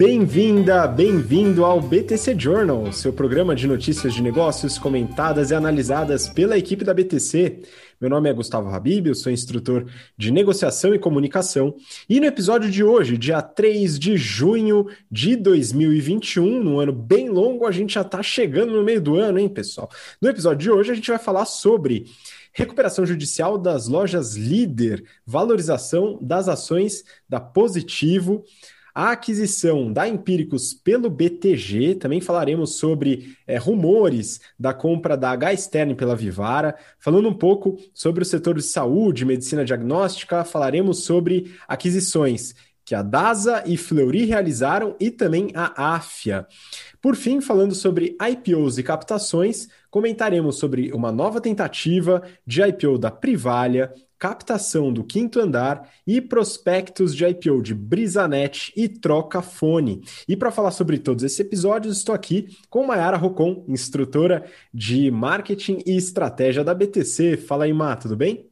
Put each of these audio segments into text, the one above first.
Bem-vinda, bem-vindo ao BTC Journal, seu programa de notícias de negócios comentadas e analisadas pela equipe da BTC. Meu nome é Gustavo Habib, eu sou instrutor de negociação e comunicação. E no episódio de hoje, dia 3 de junho de 2021, num ano bem longo, a gente já está chegando no meio do ano, hein, pessoal? No episódio de hoje, a gente vai falar sobre recuperação judicial das lojas líder, valorização das ações da Positivo a aquisição da Empíricos pelo BTG, também falaremos sobre é, rumores da compra da H Stern pela Vivara, falando um pouco sobre o setor de saúde, medicina diagnóstica, falaremos sobre aquisições que a DASA e Fleury realizaram e também a AFIA. Por fim, falando sobre IPOs e captações, comentaremos sobre uma nova tentativa de IPO da Privalha, captação do quinto andar e prospectos de IPO de Brisanet e Trocafone. E para falar sobre todos esses episódios, estou aqui com Mayara Rocon, instrutora de marketing e estratégia da BTC. Fala aí, Má, tudo bem?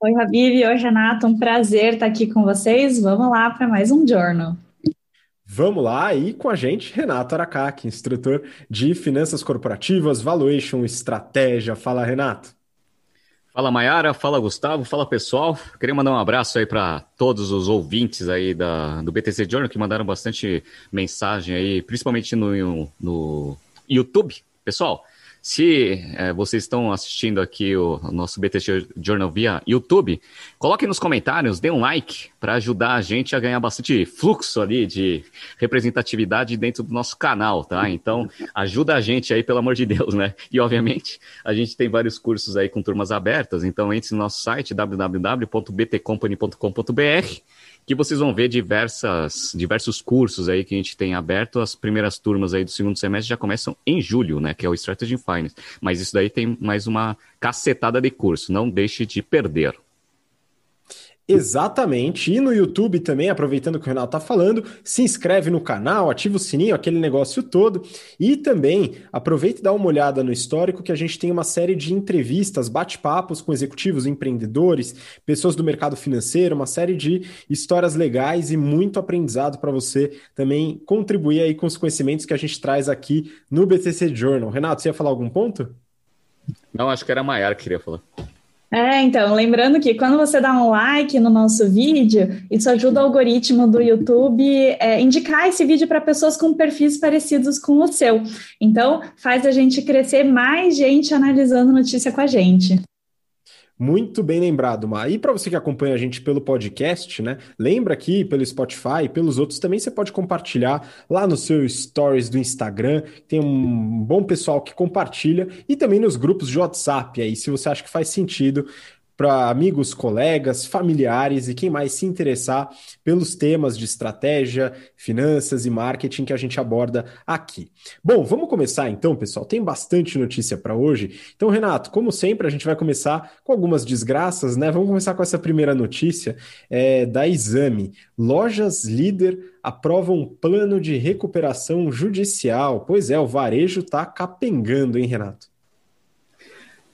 Oi, Habib. Oi, Renato. Um prazer estar aqui com vocês. Vamos lá para mais um Journal. Vamos lá, e com a gente, Renato Aracaki, instrutor de finanças corporativas, valuation, estratégia. Fala, Renato. Fala Mayara, fala Gustavo, fala pessoal. Queria mandar um abraço aí para todos os ouvintes aí da, do BTC Journal que mandaram bastante mensagem aí, principalmente no, no YouTube. Pessoal, se é, vocês estão assistindo aqui o, o, nosso BTC Journal via YouTube, coloquem nos comentários, dê um like para ajudar a gente a ganhar bastante fluxo ali de representatividade dentro do nosso canal, tá? Então, ajuda a gente aí, pelo amor de Deus, né? E, obviamente, a gente tem vários cursos aí com turmas abertas, então entre no nosso site www.btcompany.com.br que vocês vão ver diversas, diversos cursos aí que a gente tem aberto. As primeiras turmas aí do segundo semestre já começam em julho, né? Que é o Strategy Finance. Mas isso daí tem mais uma cacetada de curso. Não deixe de perder. Exatamente. E no YouTube também, aproveitando que o Renato está falando, se inscreve no canal, ativa o sininho, aquele negócio todo. E também aproveita e dá uma olhada no histórico, que a gente tem uma série de entrevistas, bate-papos com executivos, empreendedores, pessoas do mercado financeiro, uma série de histórias legais e muito aprendizado para você também contribuir aí com os conhecimentos que a gente traz aqui no BTC Journal. Renato, você ia falar algum ponto? Não, acho que era a Maiara que queria falar. É, então, lembrando que quando você dá um like no nosso vídeo, isso ajuda o algoritmo do YouTube é, indicar esse vídeo para pessoas com perfis parecidos com o seu. Então, faz a gente crescer mais gente analisando notícia com a gente. Muito bem lembrado, Ma. E para você que acompanha a gente pelo podcast, né? Lembra aqui pelo Spotify, pelos outros também você pode compartilhar lá no seu stories do Instagram. Tem um bom pessoal que compartilha e também nos grupos de WhatsApp aí, se você acha que faz sentido para amigos, colegas, familiares e quem mais se interessar pelos temas de estratégia, finanças e marketing que a gente aborda aqui. Bom, vamos começar então, pessoal. Tem bastante notícia para hoje. Então, Renato, como sempre, a gente vai começar com algumas desgraças, né? Vamos começar com essa primeira notícia é, da Exame. Lojas líder aprovam um plano de recuperação judicial. Pois é, o varejo está capengando, hein, Renato?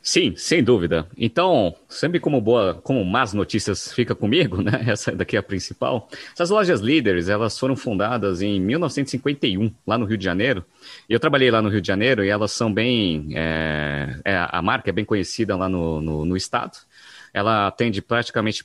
Sim, sem dúvida. Então, sempre como boa, como más notícias fica comigo, né? Essa daqui é a principal. Essas lojas líderes, elas foram fundadas em 1951, lá no Rio de Janeiro. E eu trabalhei lá no Rio de Janeiro e elas são bem. É, é, a marca é bem conhecida lá no, no, no estado. Ela atende praticamente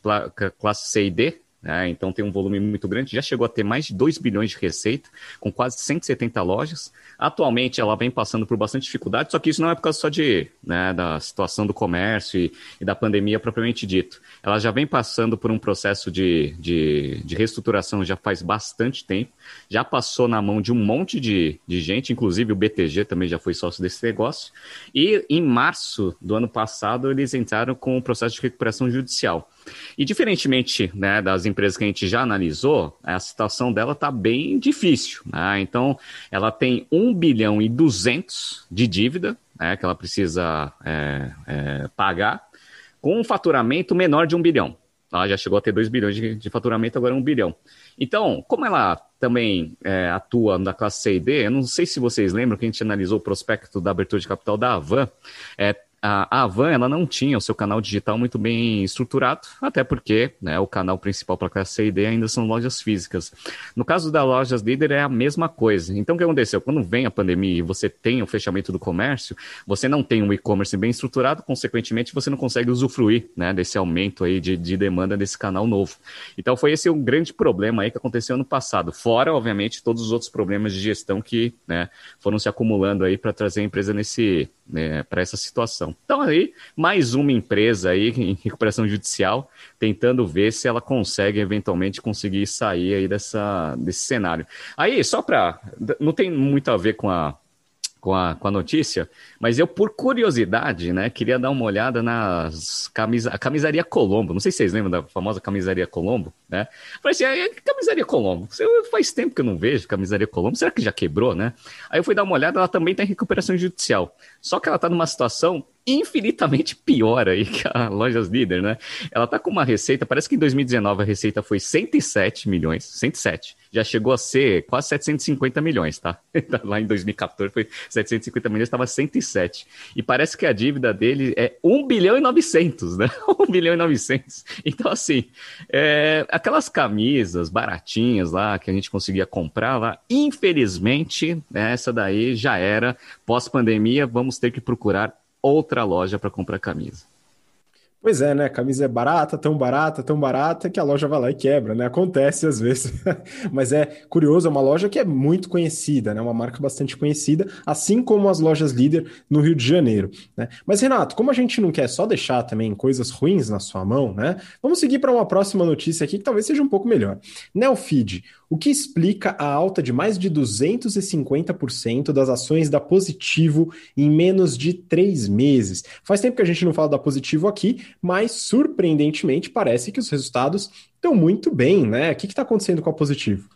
classe C e D, né? então tem um volume muito grande, já chegou a ter mais de 2 bilhões de receita, com quase 170 lojas. Atualmente ela vem passando por bastante dificuldade, só que isso não é por causa só de, né, da situação do comércio e, e, da pandemia propriamente dito. Ela já vem passando por um processo de, de, de, reestruturação já faz bastante tempo, já passou na mão de um monte de, de gente, inclusive o BTG também já foi sócio desse negócio. E em março do ano passado eles entraram com o um processo de recuperação judicial. E diferentemente né, das empresas que a gente já analisou, a situação dela está bem difícil. Né? Então, ela tem 1 bilhão e 200 de dívida né, que ela precisa é, é, pagar, com um faturamento menor de 1 bilhão. Ela já chegou a ter 2 bilhões de, de faturamento, agora 1 bilhão. Então, como ela também é, atua na classe C e D, eu não sei se vocês lembram que a gente analisou o prospecto da abertura de capital da Avan, é, a, Avan ela não tinha o seu canal digital muito bem estruturado, até porque né, o canal principal para a C ainda são lojas físicas. No caso das lojas líder é a mesma coisa. Então o que aconteceu? Quando vem a pandemia e você tem o fechamento do comércio, você não tem um e-commerce bem estruturado, consequentemente você não consegue usufruir né, desse aumento aí de, de demanda desse canal novo. Então foi esse o grande problema aí que aconteceu ano passado. Fora, obviamente, todos os outros problemas de gestão que né, foram se acumulando aí para trazer a empresa nesse né, para essa situação. Então aí mais uma empresa aí em recuperação judicial tentando ver se ela consegue eventualmente conseguir sair aí dessa desse cenário. Aí só para não tem muito a ver com a com a, com a notícia, mas eu, por curiosidade, né, queria dar uma olhada nas camisa, a camisaria Colombo. Não sei se vocês lembram da famosa camisaria Colombo, né? Falei assim, a camisaria Colombo, faz tempo que eu não vejo camisaria Colombo, será que já quebrou, né? Aí eu fui dar uma olhada, ela também está em recuperação judicial. Só que ela está numa situação infinitamente pior aí que a Lojas Líder, né? Ela tá com uma receita, parece que em 2019 a receita foi 107 milhões, 107. Já chegou a ser quase 750 milhões, tá? Lá em 2014 foi 750 milhões, estava 107. E parece que a dívida dele é 1 bilhão e 900, né? 1 bilhão e 900. Então, assim, é, aquelas camisas baratinhas lá que a gente conseguia comprar lá, infelizmente, essa daí já era. Pós-pandemia, vamos ter que procurar outra loja para comprar camisa. Pois é, né? A camisa é barata, tão barata, tão barata que a loja vai lá e quebra, né? Acontece às vezes. Mas é curioso, é uma loja que é muito conhecida, né? Uma marca bastante conhecida, assim como as lojas líder no Rio de Janeiro, né? Mas Renato, como a gente não quer só deixar também coisas ruins na sua mão, né? Vamos seguir para uma próxima notícia aqui que talvez seja um pouco melhor. Neofeed, o que explica a alta de mais de 250% das ações da Positivo em menos de três meses. Faz tempo que a gente não fala da Positivo aqui, mas surpreendentemente parece que os resultados estão muito bem, né? O que está acontecendo com a Positivo?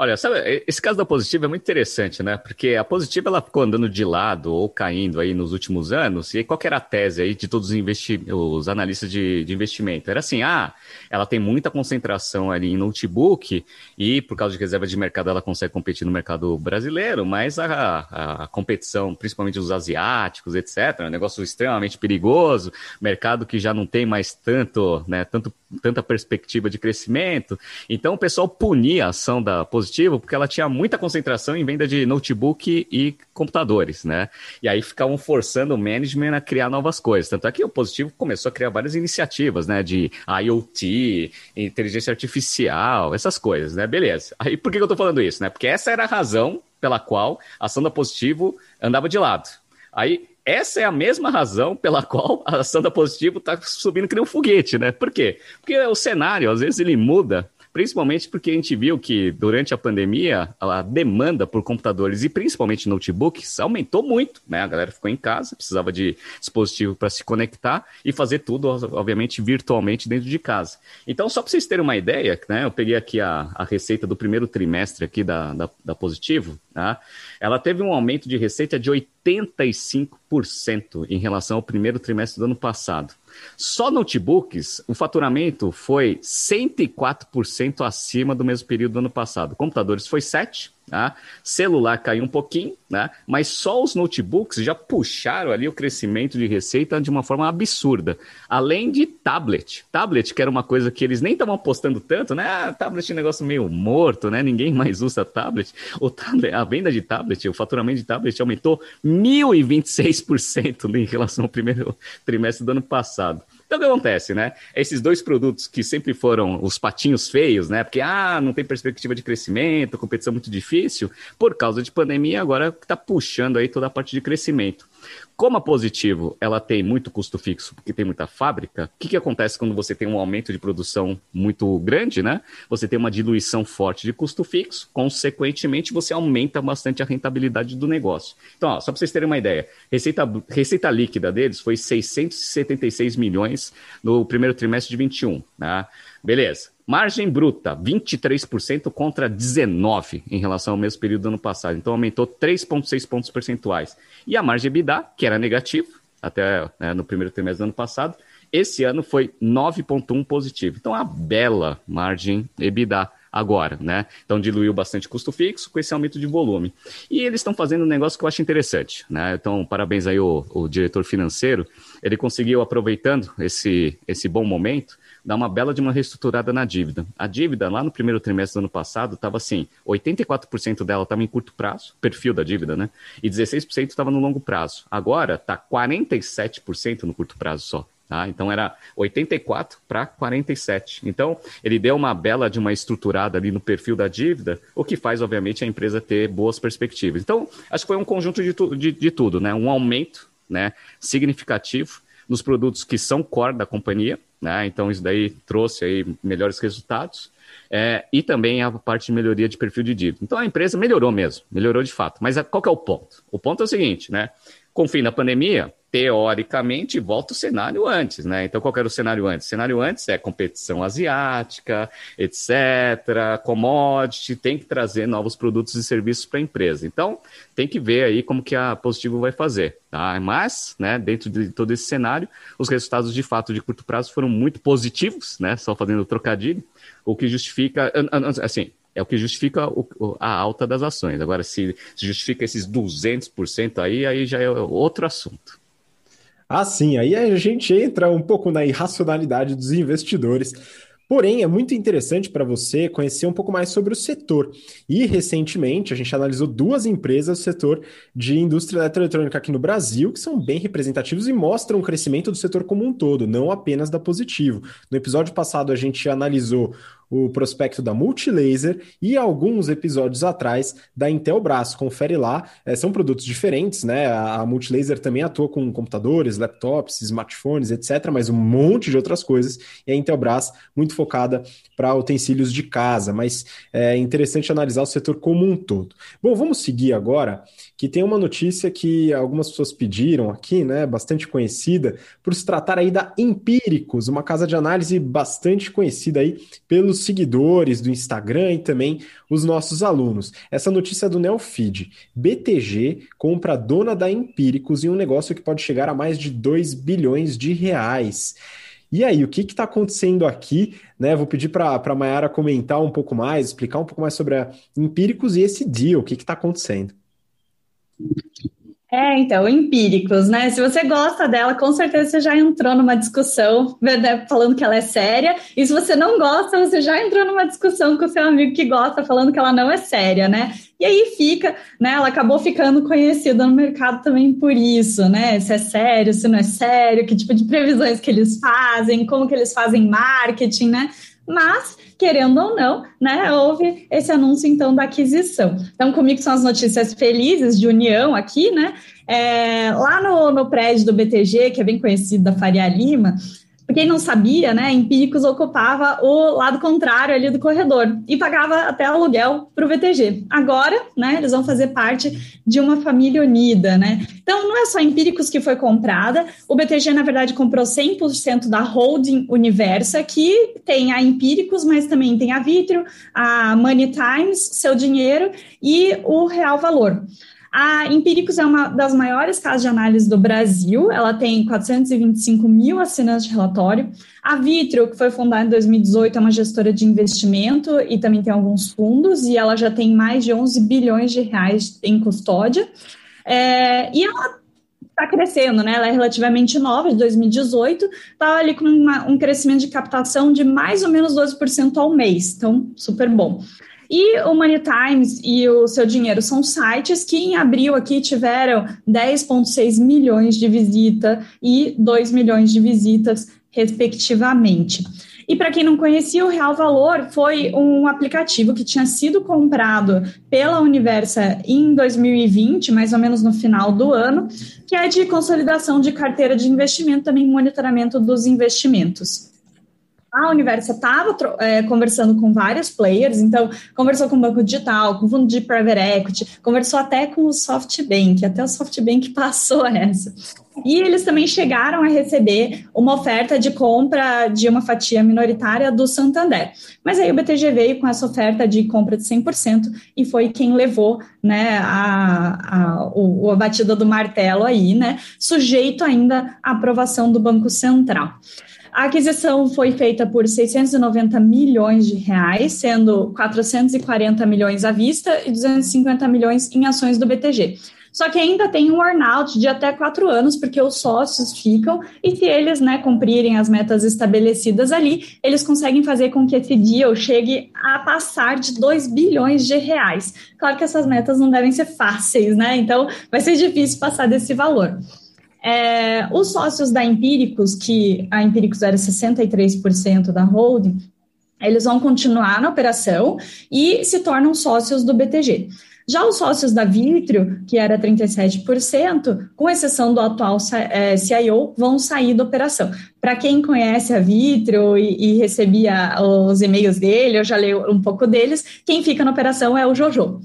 Olha, sabe, esse caso da Positiva é muito interessante, né? Porque a Positiva ela ficou andando de lado ou caindo aí nos últimos anos. E qual era a tese aí de todos os, investi os analistas de, de, investimento? Era assim, ah, ela tem muita concentração ali em notebook e por causa de reserva de mercado ela consegue competir no mercado brasileiro, mas a, a, a competição, principalmente os asiáticos, etc., é um negócio extremamente perigoso, mercado que já não tem mais tanto, né, tanto, tanta perspectiva de crescimento. Então o pessoal punia a ação da Positiva positivo porque ela tinha muita concentração em venda de notebook e computadores, né? E aí ficavam forçando o management a criar novas coisas. Tanto é que o positivo começou a criar várias iniciativas, né? De IoT, inteligência artificial, essas coisas, né? Beleza. Aí por que eu tô falando isso, né? Porque essa era a razão pela qual a ação da positivo andava de lado. Aí essa é a mesma razão pela qual a ação da Positivo está subindo que nem um foguete, né? Por quê? Porque o cenário, às vezes, ele muda Principalmente porque a gente viu que durante a pandemia a demanda por computadores e principalmente notebooks aumentou muito, né? A galera ficou em casa, precisava de dispositivo para se conectar e fazer tudo, obviamente, virtualmente dentro de casa. Então, só para vocês terem uma ideia, né? Eu peguei aqui a, a receita do primeiro trimestre aqui da, da, da Positivo, tá? Ela teve um aumento de receita de 85% em relação ao primeiro trimestre do ano passado. Só notebooks, o faturamento foi 104% acima do mesmo período do ano passado. Computadores foi 7%, Tá? Celular caiu um pouquinho, né? mas só os notebooks já puxaram ali o crescimento de receita de uma forma absurda. Além de tablet. Tablet, que era uma coisa que eles nem estavam apostando tanto, né? Ah, tablet é um negócio meio morto, né? Ninguém mais usa tablet. O tablet. A venda de tablet, o faturamento de tablet aumentou 1.026% em relação ao primeiro trimestre do ano passado. Então, o que acontece, né? Esses dois produtos que sempre foram os patinhos feios, né? Porque, ah, não tem perspectiva de crescimento, competição muito difícil, por causa de pandemia, agora está puxando aí toda a parte de crescimento. Como a Positivo ela tem muito custo fixo, porque tem muita fábrica, o que, que acontece quando você tem um aumento de produção muito grande, né? Você tem uma diluição forte de custo fixo, consequentemente você aumenta bastante a rentabilidade do negócio. Então, ó, só para vocês terem uma ideia, receita, receita líquida deles foi 676 milhões no primeiro trimestre de 21, né? Beleza. Margem bruta, 23% contra 19% em relação ao mesmo período do ano passado. Então aumentou 3,6 pontos percentuais. E a margem EBITDA, que era negativo até né, no primeiro trimestre do ano passado, esse ano foi 9,1 positivo. Então, a bela margem EBITDA agora, né? Então diluiu bastante custo fixo com esse aumento de volume. E eles estão fazendo um negócio que eu acho interessante, né? Então, parabéns aí o, diretor financeiro, ele conseguiu, aproveitando esse, esse bom momento, dar uma bela de uma reestruturada na dívida. A dívida, lá no primeiro trimestre do ano passado, estava assim, 84% dela estava em curto prazo, perfil da dívida, né? E 16% estava no longo prazo. Agora está 47% no curto prazo só. Tá? Então era 84 para 47. Então ele deu uma bela de uma estruturada ali no perfil da dívida, o que faz, obviamente, a empresa ter boas perspectivas. Então, acho que foi um conjunto de, tu, de, de tudo, né? Um aumento né, significativo nos produtos que são core da companhia, né? Então isso daí trouxe aí melhores resultados. É, e também a parte de melhoria de perfil de dívida. Então a empresa melhorou mesmo, melhorou de fato. Mas qual que é o ponto? O ponto é o seguinte, né? Com o fim da pandemia, teoricamente, volta o cenário antes, né? Então, qual era o cenário antes? O cenário antes é competição asiática, etc., commodity, tem que trazer novos produtos e serviços para a empresa. Então, tem que ver aí como que a Positivo vai fazer, tá? Mas, né, dentro de todo esse cenário, os resultados de fato de curto prazo foram muito positivos, né? Só fazendo trocadilho, o que justifica, assim, é o que justifica o, a alta das ações. Agora, se, se justifica esses 200% aí, aí já é outro assunto. Ah, sim, aí a gente entra um pouco na irracionalidade dos investidores. Porém, é muito interessante para você conhecer um pouco mais sobre o setor. E recentemente a gente analisou duas empresas do setor de indústria eletroeletrônica aqui no Brasil, que são bem representativos e mostram o crescimento do setor como um todo, não apenas da positivo. No episódio passado a gente analisou o prospecto da Multilaser e alguns episódios atrás da Intelbras. Confere lá, é, são produtos diferentes, né? A, a Multilaser também atua com computadores, laptops, smartphones, etc., mas um monte de outras coisas. E a Intelbras muito focada para utensílios de casa, mas é interessante analisar o setor como um todo. Bom, vamos seguir agora, que tem uma notícia que algumas pessoas pediram aqui, né? Bastante conhecida, por se tratar aí da Empíricos, uma casa de análise bastante conhecida aí pelos os seguidores do Instagram e também os nossos alunos. Essa notícia é do Neofeed. BTG compra dona da Empíricos em um negócio que pode chegar a mais de 2 bilhões de reais. E aí, o que está acontecendo aqui? Né, vou pedir para a Mayara comentar um pouco mais, explicar um pouco mais sobre a Empíricos e esse deal, o que está acontecendo. É, então, empíricos, né? Se você gosta dela, com certeza você já entrou numa discussão né, falando que ela é séria. E se você não gosta, você já entrou numa discussão com seu amigo que gosta, falando que ela não é séria, né? E aí fica, né? Ela acabou ficando conhecida no mercado também por isso, né? Se é sério, se não é sério, que tipo de previsões que eles fazem, como que eles fazem marketing, né? Mas querendo ou não, né, houve esse anúncio então da aquisição. Então, comigo são as notícias felizes de união aqui, né? É, lá no, no prédio do BTG, que é bem conhecido da Faria Lima, quem não sabia, né, Empíricos ocupava o lado contrário ali do corredor e pagava até aluguel para o VTG. Agora, né, eles vão fazer parte de uma família unida, né? Então, não é só Empíricos que foi comprada, o BTG, na verdade, comprou 100% da holding Universa, que tem a Empíricos, mas também tem a Vitrio, a Money Times, Seu Dinheiro e o Real Valor. A Empíricos é uma das maiores casas de análise do Brasil, ela tem 425 mil assinantes de relatório. A Vitrio, que foi fundada em 2018, é uma gestora de investimento e também tem alguns fundos, e ela já tem mais de 11 bilhões de reais em custódia. É, e ela está crescendo, né? Ela é relativamente nova, de 2018, está ali com uma, um crescimento de captação de mais ou menos 12% ao mês, então super bom. E o Money Times e o Seu Dinheiro são sites que em abril aqui tiveram 10,6 milhões de visita e 2 milhões de visitas, respectivamente. E para quem não conhecia, o Real Valor foi um aplicativo que tinha sido comprado pela Universa em 2020, mais ou menos no final do ano, que é de consolidação de carteira de investimento, também monitoramento dos investimentos a Universa estava é, conversando com vários players, então conversou com o Banco Digital, com o Fundo de Private Equity, conversou até com o SoftBank, até o SoftBank passou essa. E eles também chegaram a receber uma oferta de compra de uma fatia minoritária do Santander. Mas aí o BTG veio com essa oferta de compra de 100% e foi quem levou né, a, a, o, a batida do martelo aí, né, sujeito ainda à aprovação do Banco Central. A aquisição foi feita por 690 milhões de reais, sendo 440 milhões à vista e 250 milhões em ações do BTG. Só que ainda tem um earnout de até quatro anos, porque os sócios ficam, e se eles né, cumprirem as metas estabelecidas ali, eles conseguem fazer com que esse deal chegue a passar de 2 bilhões de reais. Claro que essas metas não devem ser fáceis, né? Então vai ser difícil passar desse valor. É, os sócios da Empíricos, que a Empíricos era 63% da holding, eles vão continuar na operação e se tornam sócios do BTG. Já os sócios da Vitrio, que era 37%, com exceção do atual é, CIO, vão sair da operação. Para quem conhece a Vitrio e, e recebia os e-mails dele, eu já leio um pouco deles, quem fica na operação é o Jojo.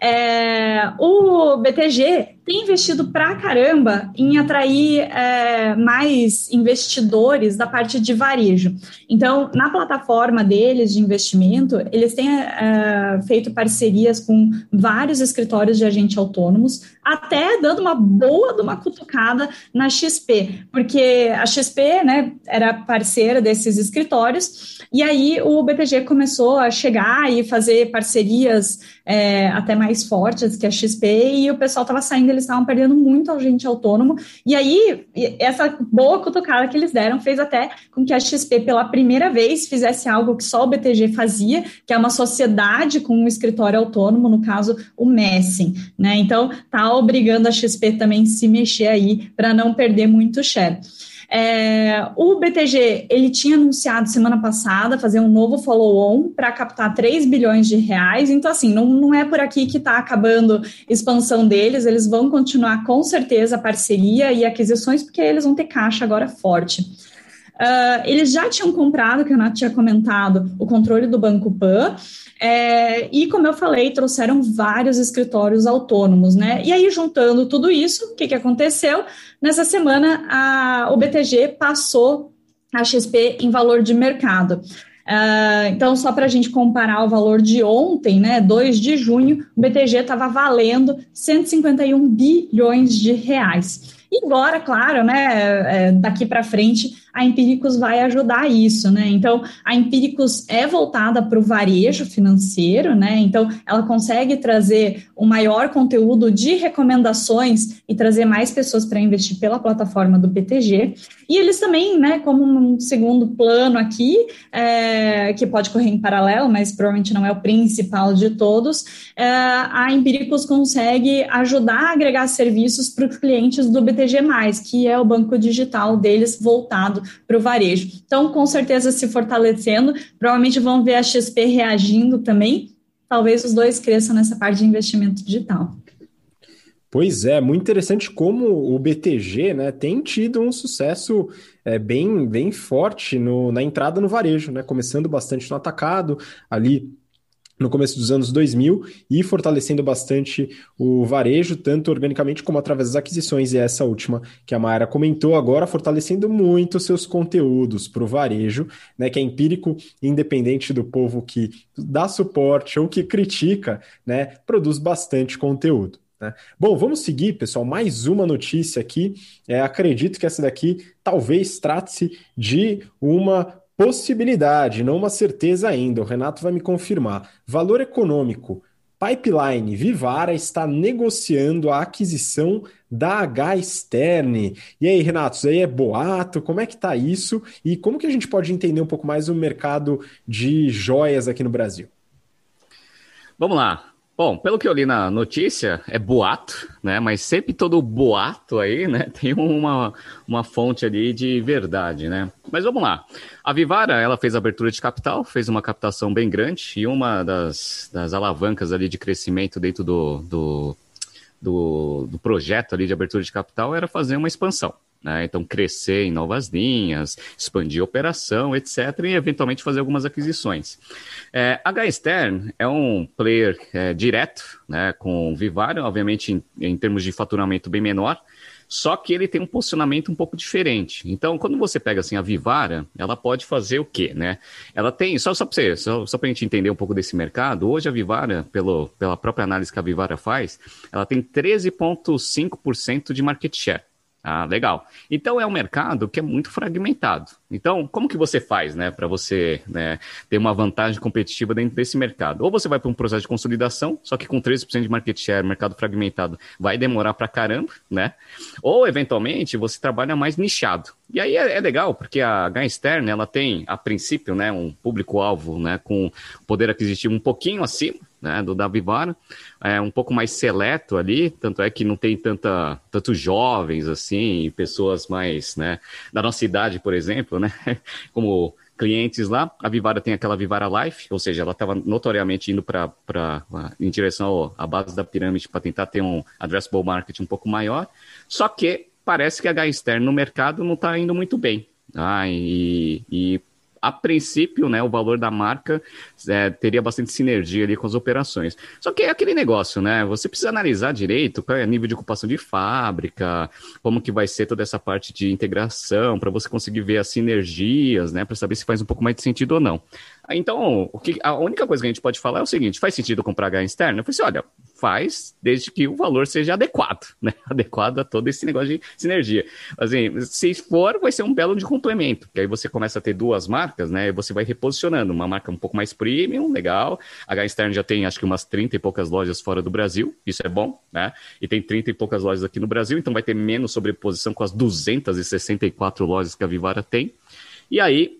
É, o BTG tem investido pra caramba em atrair é, mais investidores da parte de varejo. Então, na plataforma deles de investimento, eles têm é, feito parcerias com vários escritórios de agentes autônomos, até dando uma boa de uma cutucada na XP, porque a XP né, era parceira desses escritórios, e aí o BTG começou a chegar e fazer parcerias é, até mais fortes que a XP, e o pessoal estava saindo eles estavam perdendo muito agente autônomo. E aí, essa boa cutucada que eles deram fez até com que a XP, pela primeira vez, fizesse algo que só o BTG fazia, que é uma sociedade com um escritório autônomo, no caso, o Messing. Né? Então, tá obrigando a XP também se mexer aí para não perder muito share. É, o BTG ele tinha anunciado semana passada fazer um novo follow-on para captar 3 bilhões de reais. Então, assim, não, não é por aqui que está acabando expansão deles, eles vão continuar com certeza a parceria e aquisições, porque eles vão ter caixa agora forte. Uh, eles já tinham comprado, que o Renato tinha comentado, o controle do Banco Pan, é, e como eu falei, trouxeram vários escritórios autônomos, né? E aí, juntando tudo isso, o que, que aconteceu? Nessa semana, a, o BTG passou a XP em valor de mercado. Uh, então, só para a gente comparar o valor de ontem, né, 2 de junho, o BTG estava valendo 151 bilhões de reais. E agora, claro, né, é, daqui para frente, a Empíricos vai ajudar isso, né? Então, a Empíricos é voltada para o varejo financeiro, né? Então, ela consegue trazer um maior conteúdo de recomendações e trazer mais pessoas para investir pela plataforma do BTG. E eles também, né, como um segundo plano aqui, é, que pode correr em paralelo, mas provavelmente não é o principal de todos, é, a Empíricos consegue ajudar a agregar serviços para os clientes do BTG, que é o banco digital deles voltado para o varejo. Então, com certeza, se fortalecendo, provavelmente vão ver a XP reagindo também. Talvez os dois cresçam nessa parte de investimento digital. Pois é, muito interessante como o BTG né, tem tido um sucesso é, bem, bem forte no, na entrada no varejo, né, começando bastante no atacado, ali no começo dos anos 2000 e fortalecendo bastante o varejo, tanto organicamente como através das aquisições, e essa última que a Mayra comentou agora, fortalecendo muito seus conteúdos para o varejo, né, que é empírico, independente do povo que dá suporte ou que critica, né, produz bastante conteúdo. Né? Bom, vamos seguir, pessoal. Mais uma notícia aqui. É, acredito que essa daqui talvez trate-se de uma Possibilidade, não uma certeza ainda. O Renato vai me confirmar. Valor econômico. Pipeline Vivara está negociando a aquisição da H Stern. E aí, Renato, isso aí é boato? Como é que tá isso? E como que a gente pode entender um pouco mais o mercado de joias aqui no Brasil? Vamos lá. Bom, pelo que eu li na notícia, é boato, né? Mas sempre todo boato aí, né? Tem uma, uma fonte ali de verdade, né? Mas vamos lá. A Vivara, ela fez abertura de capital, fez uma captação bem grande e uma das, das alavancas ali de crescimento dentro do, do, do, do projeto ali de abertura de capital era fazer uma expansão. Né? Então, crescer em novas linhas, expandir a operação, etc., e eventualmente fazer algumas aquisições. É, a Stern é um player é, direto, né, com Vivario, obviamente em, em termos de faturamento bem menor, só que ele tem um posicionamento um pouco diferente. Então, quando você pega assim a Vivara, ela pode fazer o quê, né? Ela tem, só, só para você, só, só para a gente entender um pouco desse mercado, hoje a Vivara, pelo, pela própria análise que a Vivara faz, ela tem 13,5% de market share. Ah, legal. Então é um mercado que é muito fragmentado. Então, como que você faz, né, para você né, ter uma vantagem competitiva dentro desse mercado? Ou você vai para um processo de consolidação, só que com 13% de market share, mercado fragmentado, vai demorar para caramba, né? Ou, eventualmente, você trabalha mais nichado. E aí é, é legal, porque a Gainstern, ela tem, a princípio, né, um público-alvo né, com poder aquisitivo um pouquinho acima né, do da Vivara, é um pouco mais seleto ali, tanto é que não tem tanta, tantos jovens assim, pessoas mais, né, da nossa idade, por exemplo, né, como clientes lá. A Vivara tem aquela Vivara Life, ou seja, ela estava notoriamente indo para em direção à base da pirâmide para tentar ter um addressable market um pouco maior. Só que parece que a H externa no mercado não está indo muito bem. Ah, e, e a princípio, né, o valor da marca é, teria bastante sinergia ali com as operações. Só que é aquele negócio, né? Você precisa analisar direito qual é o nível de ocupação de fábrica, como que vai ser toda essa parte de integração, para você conseguir ver as sinergias, né? Para saber se faz um pouco mais de sentido ou não. Então, o que, a única coisa que a gente pode falar é o seguinte: faz sentido comprar H externo? Eu falei assim: olha, faz desde que o valor seja adequado, né? Adequado a todo esse negócio de sinergia. Assim, se for, vai ser um belo de complemento, que aí você começa a ter duas marcas, né? E você vai reposicionando. Uma marca um pouco mais premium, legal. A H externo já tem acho que umas 30 e poucas lojas fora do Brasil, isso é bom, né? E tem 30 e poucas lojas aqui no Brasil, então vai ter menos sobreposição com as 264 lojas que a Vivara tem. E aí,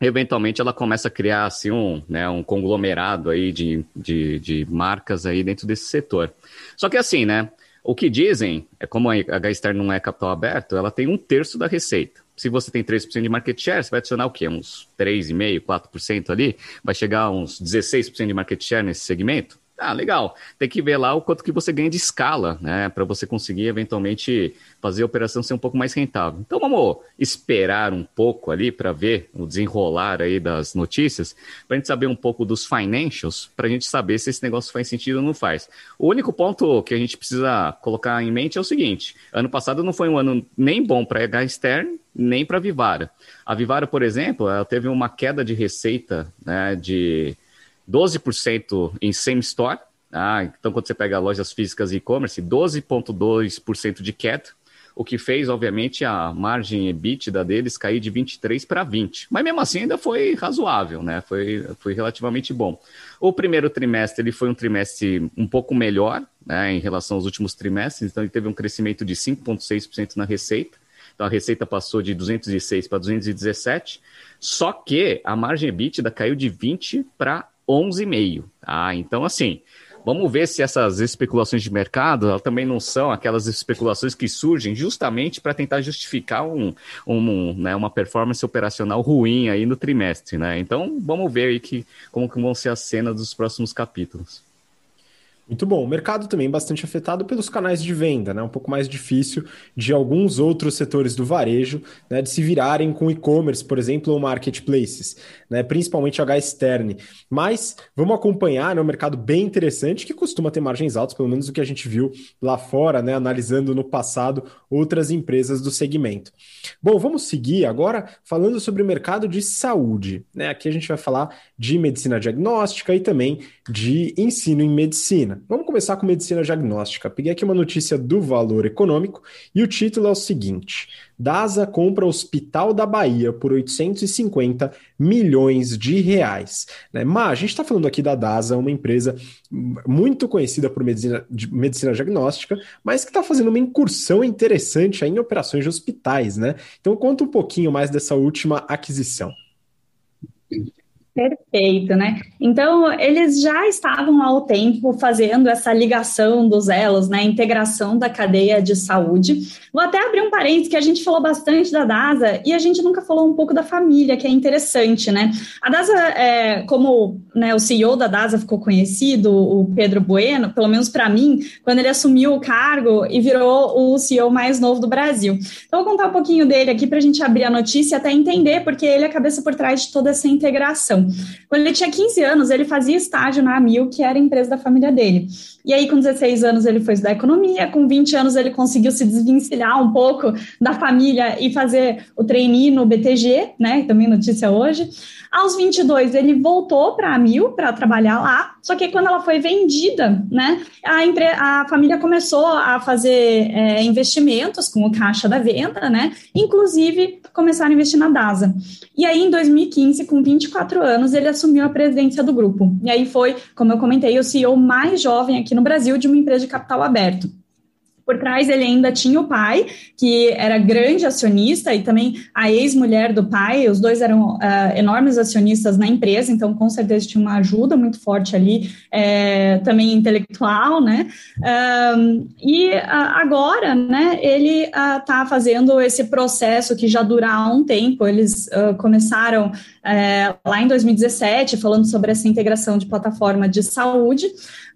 eventualmente ela começa a criar assim um, né, um conglomerado aí de, de, de marcas aí dentro desse setor. Só que assim, né, o que dizem é como a H não é capital aberto, ela tem um terço da receita. Se você tem 3% de market share, você vai adicionar o quê? Uns 3,5%, 4% ali? Vai chegar a uns 16% de market share nesse segmento? Ah, legal. Tem que ver lá o quanto que você ganha de escala, né? Para você conseguir eventualmente fazer a operação ser um pouco mais rentável. Então vamos esperar um pouco ali para ver o desenrolar aí das notícias, para a gente saber um pouco dos financials, para a gente saber se esse negócio faz sentido ou não faz. O único ponto que a gente precisa colocar em mente é o seguinte: ano passado não foi um ano nem bom para a Stern, nem para a Vivara. A Vivara, por exemplo, ela teve uma queda de receita né, de 12% em same store. Ah, então, quando você pega lojas físicas e e-commerce, 12,2% de queda, o que fez, obviamente, a margem EBITDA deles cair de 23 para 20. Mas mesmo assim ainda foi razoável, né? Foi, foi relativamente bom. O primeiro trimestre ele foi um trimestre um pouco melhor né, em relação aos últimos trimestres, então ele teve um crescimento de 5,6% na receita. Então a receita passou de 206 para 217, só que a margem EBITDA caiu de 20 para 11,5. Ah, então assim, vamos ver se essas especulações de mercado também não são aquelas especulações que surgem justamente para tentar justificar um, um, né, uma performance operacional ruim aí no trimestre, né? Então vamos ver aí que, como que vão ser as cenas dos próximos capítulos. Muito bom. O mercado também bastante afetado pelos canais de venda, né? Um pouco mais difícil de alguns outros setores do varejo, né? De se virarem com e-commerce, por exemplo, ou marketplaces, né? Principalmente H externe. Mas vamos acompanhar, né? Um mercado bem interessante que costuma ter margens altas, pelo menos o que a gente viu lá fora, né? Analisando no passado outras empresas do segmento. Bom, vamos seguir agora falando sobre o mercado de saúde, né? Aqui a gente vai falar de medicina diagnóstica e também de ensino em medicina. Vamos começar com medicina diagnóstica. Peguei aqui uma notícia do Valor Econômico e o título é o seguinte: DASA compra Hospital da Bahia por 850 milhões de reais. Né? Mas a gente está falando aqui da DASA, uma empresa muito conhecida por medicina, medicina diagnóstica, mas que está fazendo uma incursão interessante em operações de hospitais, né? Então conta um pouquinho mais dessa última aquisição. Perfeito, né? Então, eles já estavam um tempo fazendo essa ligação dos elos, né? Integração da cadeia de saúde. Vou até abrir um parênteses que a gente falou bastante da DASA e a gente nunca falou um pouco da família, que é interessante, né? A DASA, é, como né, o CEO da DASA ficou conhecido, o Pedro Bueno, pelo menos para mim, quando ele assumiu o cargo e virou o CEO mais novo do Brasil. Então, vou contar um pouquinho dele aqui para a gente abrir a notícia e até entender, porque ele é a cabeça por trás de toda essa integração. Quando ele tinha 15 anos, ele fazia estágio na Amil, que era a empresa da família dele. E aí, com 16 anos, ele foi estudar economia, com 20 anos, ele conseguiu se desvencilhar um pouco da família e fazer o trainee no BTG, né? Também notícia hoje. Aos 22, ele voltou para a Mil para trabalhar lá, só que quando ela foi vendida, né, a, empre a família começou a fazer é, investimentos com o caixa da venda, né, inclusive começaram a investir na DASA. E aí, em 2015, com 24 anos, ele assumiu a presidência do grupo. E aí foi, como eu comentei, o CEO mais jovem aqui no Brasil de uma empresa de capital aberto. Por trás ele ainda tinha o pai, que era grande acionista, e também a ex-mulher do pai, os dois eram uh, enormes acionistas na empresa, então com certeza tinha uma ajuda muito forte ali, é, também intelectual, né? Um, e uh, agora, né, ele está fazendo esse processo que já dura há um tempo, eles começaram é, lá em 2017, falando sobre essa integração de plataforma de saúde,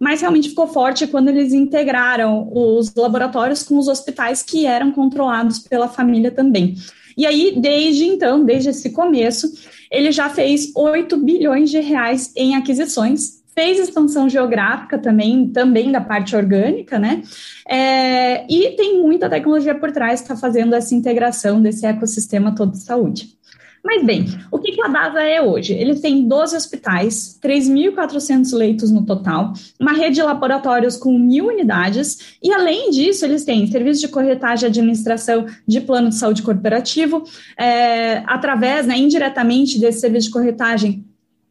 mas realmente ficou forte quando eles integraram os laboratórios com os hospitais que eram controlados pela família também. E aí, desde então, desde esse começo, ele já fez 8 bilhões de reais em aquisições, fez expansão geográfica também, também da parte orgânica, né? É, e tem muita tecnologia por trás que está fazendo essa integração desse ecossistema todo de saúde. Mas bem, o que, que a DASA é hoje? Eles têm 12 hospitais, 3.400 leitos no total, uma rede de laboratórios com mil unidades, e além disso, eles têm serviço de corretagem e administração de plano de saúde corporativo, é, através, né, indiretamente desse serviço de corretagem,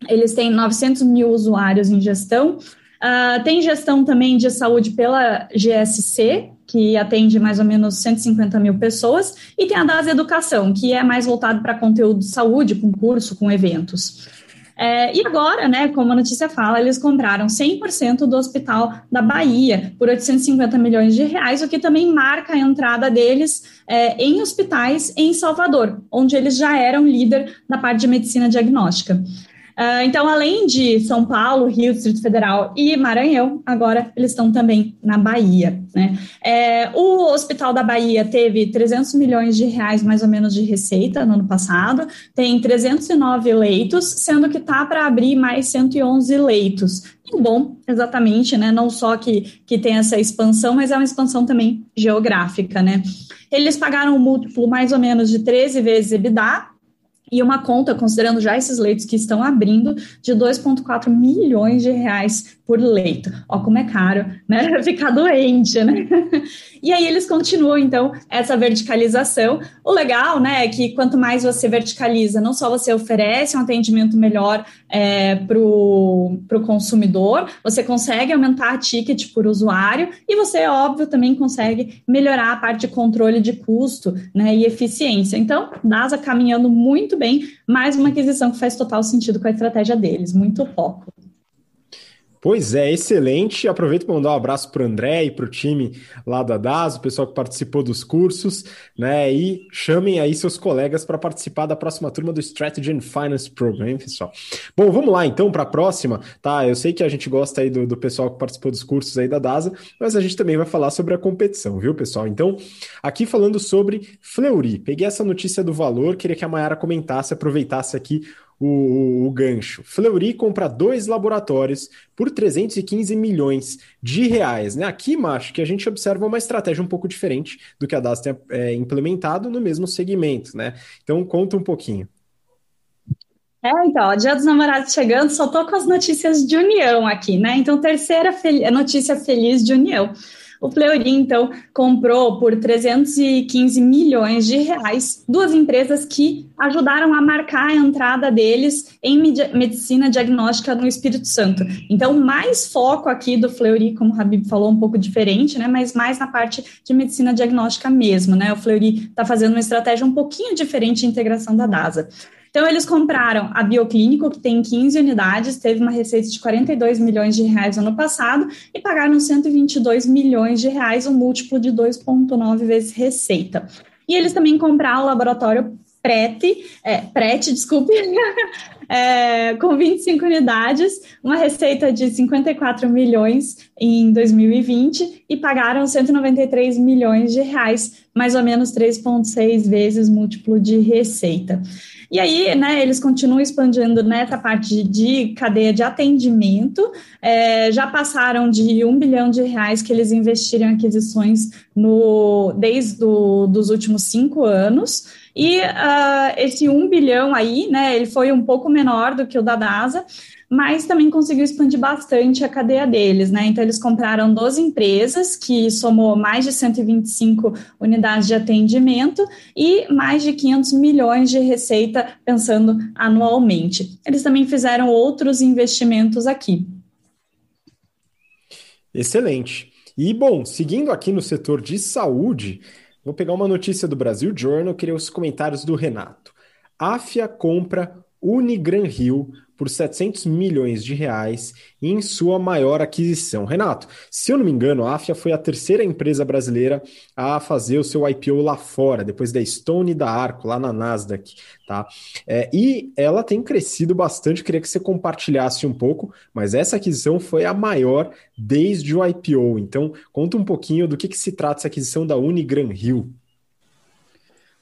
eles têm 900 mil usuários em gestão, uh, tem gestão também de saúde pela GSC, que atende mais ou menos 150 mil pessoas, e tem a DAS Educação, que é mais voltado para conteúdo de saúde, com curso, com eventos. É, e agora, né, como a notícia fala, eles compraram 100% do Hospital da Bahia por 850 milhões de reais, o que também marca a entrada deles é, em hospitais em Salvador, onde eles já eram líder na parte de medicina diagnóstica. Uh, então, além de São Paulo, Rio, Distrito Federal e Maranhão, agora eles estão também na Bahia. Né? É, o Hospital da Bahia teve 300 milhões de reais, mais ou menos, de receita no ano passado, tem 309 leitos, sendo que está para abrir mais 111 leitos. Bom, exatamente, né? Não só que, que tem essa expansão, mas é uma expansão também geográfica, né? Eles pagaram um múltiplo mais ou menos de 13 vezes EBITDA, e uma conta, considerando já esses leitos que estão abrindo, de 2,4 milhões de reais por leito. Ó, como é caro, né? Ficar doente, né? E aí eles continuam, então, essa verticalização. O legal, né, é que quanto mais você verticaliza, não só você oferece um atendimento melhor é, para o consumidor, você consegue aumentar a ticket por usuário e você, óbvio, também consegue melhorar a parte de controle de custo né, e eficiência. Então, DASA caminhando muito bem, mais uma aquisição que faz total sentido com a estratégia deles, muito foco. Pois é, excelente. Aproveito para mandar um abraço para o André e para o time lá da DAS, o pessoal que participou dos cursos, né? E chamem aí seus colegas para participar da próxima turma do Strategy and Finance Program, hein, pessoal? Bom, vamos lá então para a próxima, tá? Eu sei que a gente gosta aí do, do pessoal que participou dos cursos aí da DASA, mas a gente também vai falar sobre a competição, viu, pessoal? Então, aqui falando sobre Fleury. Peguei essa notícia do valor, queria que a Mayara comentasse, aproveitasse aqui o, o, gancho. Fleury compra dois laboratórios por 315 milhões de reais. Né? Aqui, macho, que a gente observa uma estratégia um pouco diferente do que a DAS tem é, implementado no mesmo segmento. Né? Então, conta um pouquinho. É, então, Dia dos Namorados chegando, só tô com as notícias de união aqui, né? Então, terceira fel notícia feliz de união. O Fleury, então, comprou por 315 milhões de reais duas empresas que ajudaram a marcar a entrada deles em medicina diagnóstica no Espírito Santo. Então, mais foco aqui do Fleury, como o Habib falou, um pouco diferente, né? Mas mais na parte de medicina diagnóstica mesmo, né? O Fleury está fazendo uma estratégia um pouquinho diferente de integração da DASA. Então, eles compraram a Bioclínico, que tem 15 unidades, teve uma receita de 42 milhões de reais no ano passado, e pagaram 122 milhões de reais, um múltiplo de 2,9 vezes receita. E eles também compraram o laboratório Prete, é, Prete, desculpe, é, com 25 unidades, uma receita de 54 milhões em 2020 e pagaram 193 milhões de reais, mais ou menos 3,6 vezes múltiplo de receita. E aí, né, eles continuam expandindo nessa parte de cadeia de atendimento, é, já passaram de um bilhão de reais que eles investiram em aquisições no, desde do, dos últimos cinco anos, e uh, esse um bilhão aí, né, ele foi um pouco menor do que o da DASA, mas também conseguiu expandir bastante a cadeia deles, né? Então, eles compraram 12 empresas, que somou mais de 125 unidades de atendimento e mais de 500 milhões de receita, pensando anualmente. Eles também fizeram outros investimentos aqui. Excelente. E, bom, seguindo aqui no setor de saúde, vou pegar uma notícia do Brasil Journal, queria os comentários do Renato. Afia compra Unigran Rio por 700 milhões de reais em sua maior aquisição. Renato, se eu não me engano, a Afia foi a terceira empresa brasileira a fazer o seu IPO lá fora, depois da Stone e da Arco, lá na Nasdaq, tá? É, e ela tem crescido bastante, queria que você compartilhasse um pouco, mas essa aquisição foi a maior desde o IPO. Então, conta um pouquinho do que, que se trata essa aquisição da Unigran Rio.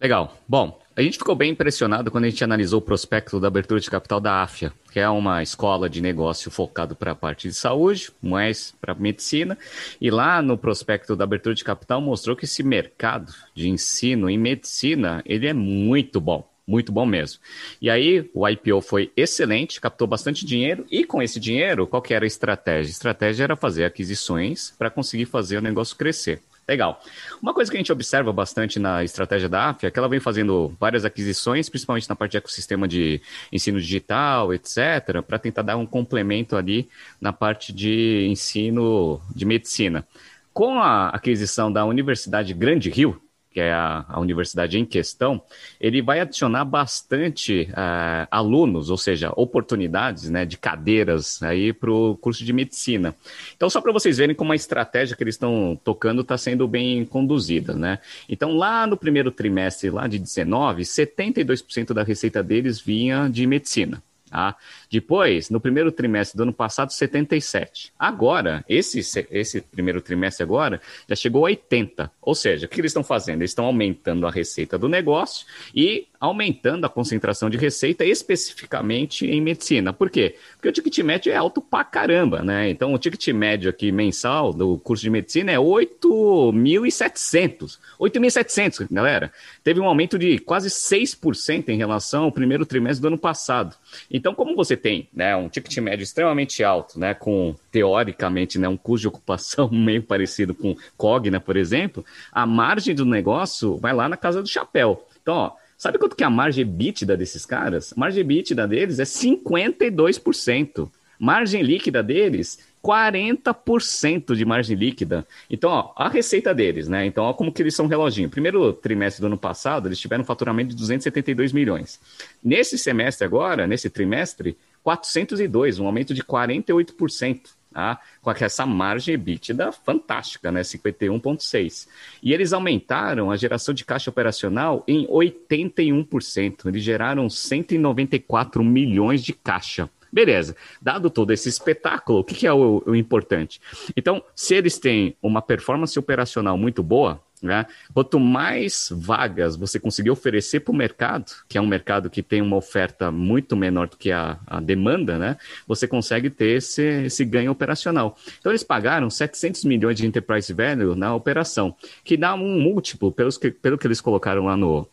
Legal. Bom, a gente ficou bem impressionado quando a gente analisou o prospecto da abertura de capital da AFIA, que é uma escola de negócio focado para a parte de saúde, mais para medicina. E lá no prospecto da abertura de capital mostrou que esse mercado de ensino em medicina ele é muito bom. Muito bom mesmo. E aí, o IPO foi excelente, captou bastante dinheiro, e com esse dinheiro, qual que era a estratégia? A estratégia era fazer aquisições para conseguir fazer o negócio crescer. Legal. Uma coisa que a gente observa bastante na estratégia da AFIA é que ela vem fazendo várias aquisições, principalmente na parte de ecossistema de ensino digital, etc., para tentar dar um complemento ali na parte de ensino de medicina. Com a aquisição da Universidade Grande Rio, que é a, a universidade em questão, ele vai adicionar bastante uh, alunos, ou seja, oportunidades né, de cadeiras aí para o curso de medicina. Então, só para vocês verem como a estratégia que eles estão tocando está sendo bem conduzida. Né? Então, lá no primeiro trimestre lá de 19, 72% da receita deles vinha de medicina. Tá? Depois, no primeiro trimestre do ano passado, 77. Agora, esse, esse primeiro trimestre agora, já chegou a 80. Ou seja, o que eles estão fazendo? Eles estão aumentando a receita do negócio e aumentando a concentração de receita especificamente em medicina. Por quê? Porque o ticket médio é alto pra caramba, né? Então, o ticket médio aqui mensal do curso de medicina é 8.700. 8.700, galera. Teve um aumento de quase 6% em relação ao primeiro trimestre do ano passado. Então, como você tem né, um ticket médio extremamente alto, né, com, teoricamente, né, um custo de ocupação meio parecido com Cogna, por exemplo, a margem do negócio vai lá na casa do chapéu. Então, ó, Sabe quanto que é a margem EBITDA desses caras? A margem EBITDA deles é 52%. Margem líquida deles, 40% de margem líquida. Então, ó, a receita deles, né? Então, ó, como que eles são reloginho. Primeiro trimestre do ano passado, eles tiveram um faturamento de 272 milhões. Nesse semestre agora, nesse trimestre, 402, um aumento de 48% tá? com essa margem EBITDA fantástica, né? 51,6%. E eles aumentaram a geração de caixa operacional em 81%. Eles geraram 194 milhões de caixa. Beleza, dado todo esse espetáculo, o que, que é o, o importante? Então, se eles têm uma performance operacional muito boa, né? Quanto mais vagas você conseguir oferecer para o mercado, que é um mercado que tem uma oferta muito menor do que a, a demanda, né? você consegue ter esse, esse ganho operacional. Então, eles pagaram 700 milhões de enterprise value na operação, que dá um múltiplo, pelos que, pelo que eles colocaram lá no,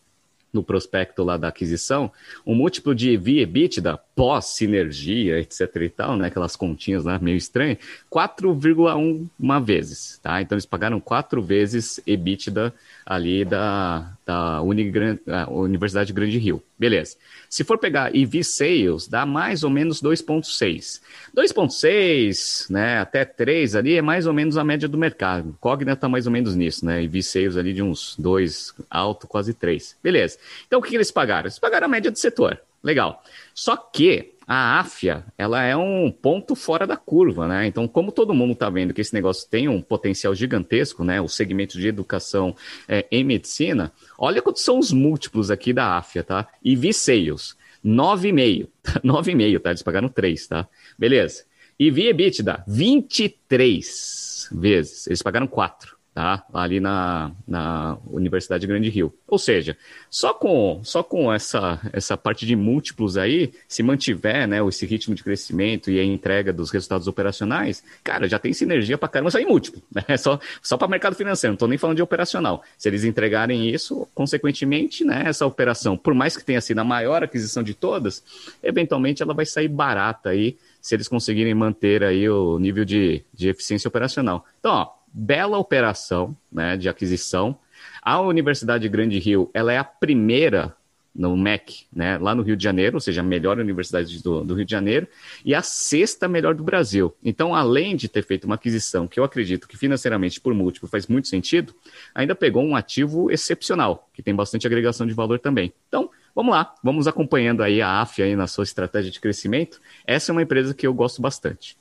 no prospecto lá da aquisição, um múltiplo de EV EBITDA pós-sinergia, etc e tal, né, aquelas continhas lá meio estranhas, 4,1 vezes, tá? Então eles pagaram quatro vezes EBITDA ali da, da Universidade Grande Rio. Beleza. Se for pegar EV Sales, dá mais ou menos 2,6. 2,6, né, até 3 ali é mais ou menos a média do mercado. Cogna está mais ou menos nisso, né? EV Sales ali de uns 2 alto, quase 3. Beleza. Então o que, que eles pagaram? Eles pagaram a média do setor. Legal. Só que a AFIA, ela é um ponto fora da curva, né? Então, como todo mundo está vendo que esse negócio tem um potencial gigantesco, né? O segmento de educação é, em medicina, olha quantos são os múltiplos aqui da AFIA, tá? E V-Sales, 9,5. 9,5, tá? Eles pagaram 3, tá? Beleza. E via EBITDA, 23 vezes. Eles pagaram 4 tá? Ali na, na Universidade Grande Rio. Ou seja, só com, só com essa, essa parte de múltiplos aí, se mantiver né, esse ritmo de crescimento e a entrega dos resultados operacionais, cara, já tem sinergia para caramba em múltiplo, né? Só, só para mercado financeiro, não estou nem falando de operacional. Se eles entregarem isso, consequentemente, né, essa operação, por mais que tenha sido a maior aquisição de todas, eventualmente ela vai sair barata aí, se eles conseguirem manter aí o nível de, de eficiência operacional. Então, ó, bela operação né, de aquisição. A Universidade Grande Rio ela é a primeira no MEC, né, lá no Rio de Janeiro, ou seja, a melhor universidade do, do, Rio de Janeiro, e a sexta melhor do Brasil. Então, além de ter feito uma aquisição que eu acredito que financeiramente, por múltiplo, faz muito sentido, ainda pegou um ativo excepcional, que tem bastante agregação de valor também. Então, vamos lá, vamos acompanhando aí a AF aí na sua estratégia de crescimento. Essa é uma empresa que eu gosto bastante.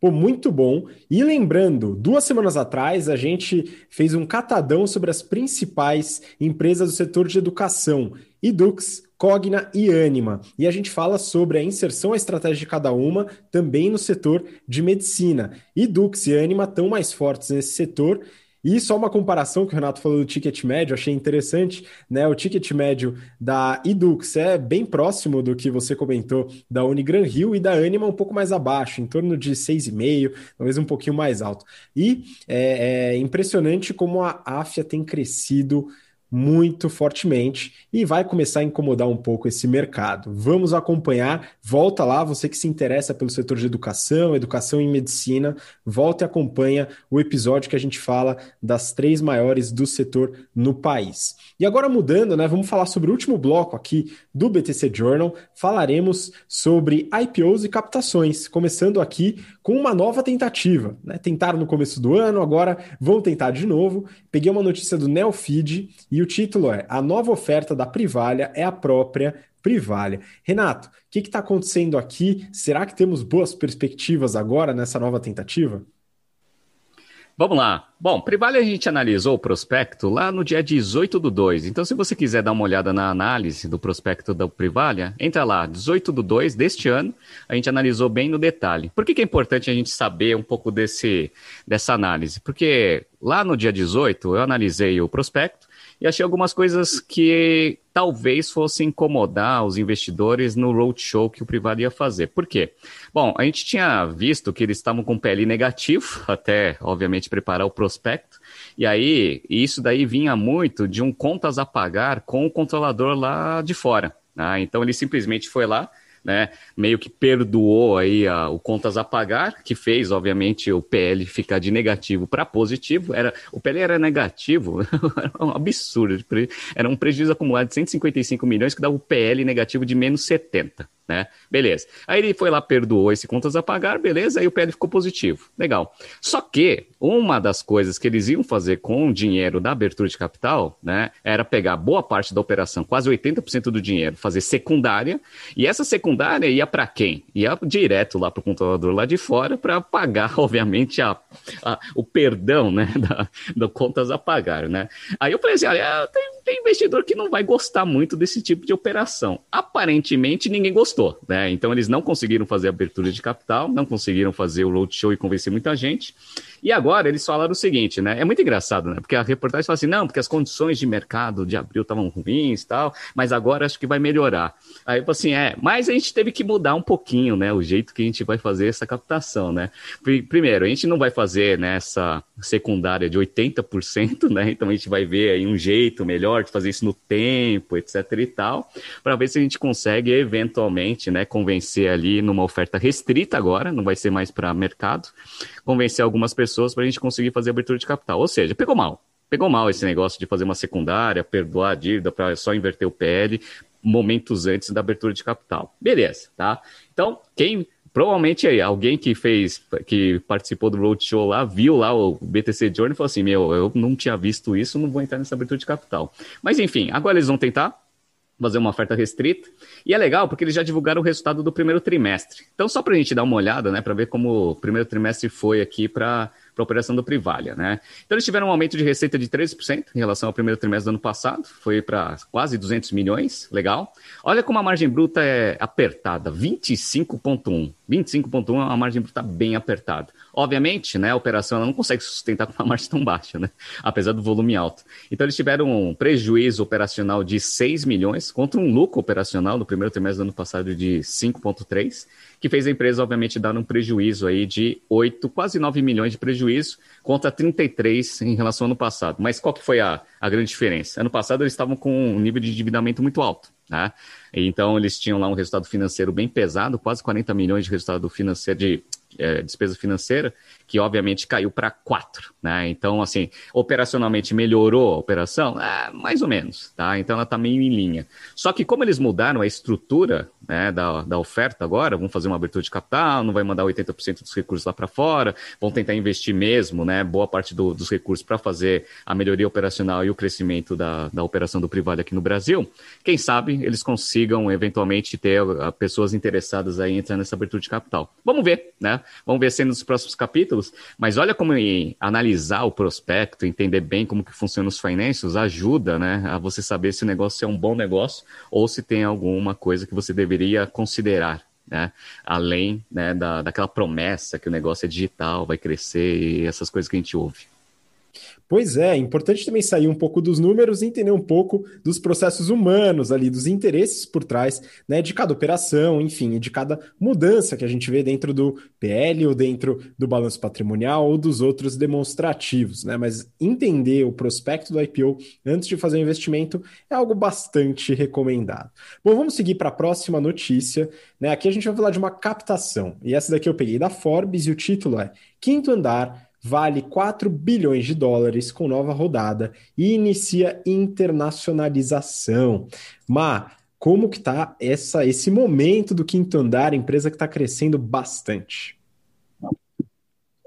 Pô, muito bom. E lembrando, duas semanas atrás a gente fez um catadão sobre as principais empresas do setor de educação, Edux, Cogna e Anima. E a gente fala sobre a inserção, a estratégia de cada uma também no setor de medicina. Edux e Anima estão mais fortes nesse setor e só uma comparação que o Renato falou do ticket médio, achei interessante, né? O ticket médio da Edux é bem próximo do que você comentou da Unigran Rio e da Anima um pouco mais abaixo, em torno de 6,5, talvez um pouquinho mais alto. E é, é impressionante como a Afia tem crescido muito fortemente e vai começar a incomodar um pouco esse mercado. Vamos acompanhar, volta lá, você que se interessa pelo setor de educação, educação em medicina, volta e acompanha o episódio que a gente fala das três maiores do setor no país. E agora mudando, né, vamos falar sobre o último bloco aqui do BTC Journal, falaremos sobre IPOs e captações, começando aqui com uma nova tentativa, né? Tentaram no começo do ano, agora vão tentar de novo. Peguei uma notícia do Neofeed e o título é A nova oferta da Privalha é a própria Privalha. Renato, o que está acontecendo aqui? Será que temos boas perspectivas agora nessa nova tentativa? Vamos lá. Bom, Privalha a gente analisou o prospecto lá no dia 18 do 2. Então, se você quiser dar uma olhada na análise do prospecto da Privalha, entra lá, 18 do 2 deste ano, a gente analisou bem no detalhe. Por que, que é importante a gente saber um pouco desse, dessa análise? Porque lá no dia 18 eu analisei o prospecto, e achei algumas coisas que talvez fossem incomodar os investidores no roadshow que o privado ia fazer. Por quê? Bom, a gente tinha visto que eles estavam com PL negativo, até, obviamente, preparar o prospecto, e aí isso daí vinha muito de um contas a pagar com o controlador lá de fora. Né? Então ele simplesmente foi lá, né, meio que perdoou aí a, o contas a pagar, que fez, obviamente, o PL ficar de negativo para positivo. Era, o PL era negativo, era um absurdo, era um prejuízo acumulado de 155 milhões que dava o PL negativo de menos 70 né? Beleza. Aí ele foi lá, perdoou esse contas a pagar, beleza, aí o PL ficou positivo. Legal. Só que uma das coisas que eles iam fazer com o dinheiro da abertura de capital, né, era pegar boa parte da operação, quase 80% do dinheiro, fazer secundária, e essa secundária ia para quem? Ia direto lá para o controlador lá de fora para pagar, obviamente, a, a, o perdão, né, da, do contas a pagar, né? Aí eu falei assim, olha, tem, tem investidor que não vai gostar muito desse tipo de operação. Aparentemente, ninguém gostou né? Então eles não conseguiram fazer abertura de capital, não conseguiram fazer o roadshow e convencer muita gente. E agora eles falaram o seguinte, né? É muito engraçado, né? Porque a reportagem fala assim, não, porque as condições de mercado de abril estavam ruins e tal, mas agora acho que vai melhorar. Aí eu assim, é, mas a gente teve que mudar um pouquinho, né? O jeito que a gente vai fazer essa captação, né? Primeiro, a gente não vai fazer nessa né, secundária de 80%, né? Então a gente vai ver aí um jeito melhor de fazer isso no tempo, etc e tal, para ver se a gente consegue eventualmente, né, convencer ali numa oferta restrita agora, não vai ser mais para mercado, convencer algumas pessoas para a gente conseguir fazer abertura de capital. Ou seja, pegou mal. Pegou mal esse negócio de fazer uma secundária, perdoar a dívida para só inverter o PL momentos antes da abertura de capital. Beleza, tá? Então, quem provavelmente aí, alguém que fez, que participou do Roadshow lá, viu lá o BTC Journey e falou assim: Meu, eu não tinha visto isso, não vou entrar nessa abertura de capital. Mas enfim, agora eles vão tentar fazer uma oferta restrita. E é legal porque eles já divulgaram o resultado do primeiro trimestre. Então, só para a gente dar uma olhada, né, para ver como o primeiro trimestre foi aqui para a operação do Privalha, né? Então eles tiveram um aumento de receita de 13% em relação ao primeiro trimestre do ano passado, foi para quase 200 milhões, legal. Olha como a margem bruta é apertada, 25.1. 25.1 é uma margem bruta bem apertada. Obviamente, né, a operação não consegue sustentar com uma margem tão baixa, né? Apesar do volume alto. Então eles tiveram um prejuízo operacional de 6 milhões contra um lucro operacional no primeiro trimestre do ano passado de 5.3 que fez a empresa, obviamente, dar um prejuízo aí de 8, quase 9 milhões de prejuízo, contra 33 em relação ao ano passado. Mas qual que foi a, a grande diferença? Ano passado eles estavam com um nível de endividamento muito alto. Né? Então eles tinham lá um resultado financeiro bem pesado, quase 40 milhões de resultado financeiro de é, despesa financeira, que obviamente caiu para 4, né? Então, assim, operacionalmente melhorou a operação? É, mais ou menos, tá? Então ela está meio em linha. Só que como eles mudaram a estrutura né, da, da oferta agora, vão fazer uma abertura de capital, não vai mandar 80% dos recursos lá para fora, vão tentar investir mesmo, né, boa parte do, dos recursos para fazer a melhoria operacional e o crescimento da, da operação do privado aqui no Brasil, quem sabe eles consigam eventualmente ter uh, pessoas interessadas aí entrar nessa abertura de capital. Vamos ver, né? Vamos ver se nos próximos capítulos, mas olha como analisar o prospecto, entender bem como que funcionam os financials, ajuda, né, a você saber se o negócio é um bom negócio ou se tem alguma coisa que você deveria considerar. Né? Além né, da, daquela promessa que o negócio é digital, vai crescer e essas coisas que a gente ouve. Pois é, é importante também sair um pouco dos números e entender um pouco dos processos humanos ali, dos interesses por trás, né, de cada operação, enfim, de cada mudança que a gente vê dentro do PL ou dentro do balanço patrimonial ou dos outros demonstrativos, né? Mas entender o prospecto do IPO antes de fazer o investimento é algo bastante recomendado. Bom, vamos seguir para a próxima notícia, né? Aqui a gente vai falar de uma captação, e essa daqui eu peguei da Forbes e o título é Quinto Andar vale 4 bilhões de dólares com nova rodada e inicia internacionalização. Mas como que tá essa, esse momento do quinto andar, empresa que está crescendo bastante?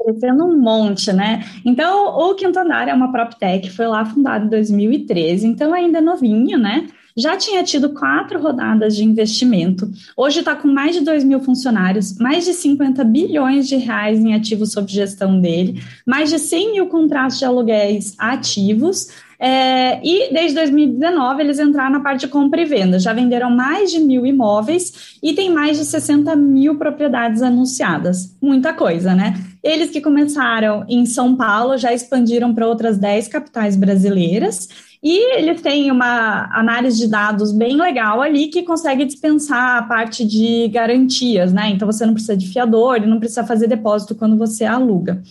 Crescendo um monte, né? Então, o Quinto Andar é uma PropTech, foi lá fundado em 2013, então ainda é novinho, né? Já tinha tido quatro rodadas de investimento. Hoje está com mais de 2 mil funcionários, mais de 50 bilhões de reais em ativos sob gestão dele, mais de 100 mil contratos de aluguéis ativos. É, e desde 2019 eles entraram na parte de compra e venda. Já venderam mais de mil imóveis e tem mais de 60 mil propriedades anunciadas. Muita coisa, né? Eles que começaram em São Paulo já expandiram para outras 10 capitais brasileiras e eles têm uma análise de dados bem legal ali que consegue dispensar a parte de garantias, né? Então você não precisa de fiador e não precisa fazer depósito quando você aluga.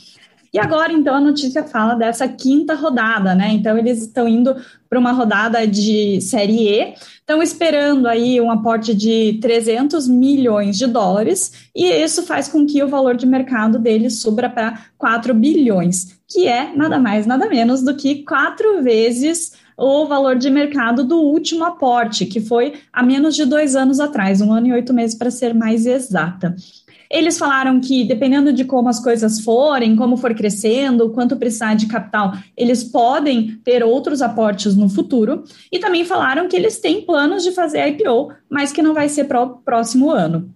E agora, então, a notícia fala dessa quinta rodada, né? Então, eles estão indo para uma rodada de Série E, estão esperando aí um aporte de 300 milhões de dólares, e isso faz com que o valor de mercado deles suba para 4 bilhões, que é nada mais, nada menos do que quatro vezes o valor de mercado do último aporte, que foi há menos de dois anos atrás, um ano e oito meses para ser mais exata. Eles falaram que, dependendo de como as coisas forem, como for crescendo, quanto precisar de capital, eles podem ter outros aportes no futuro. E também falaram que eles têm planos de fazer IPO, mas que não vai ser para o próximo ano.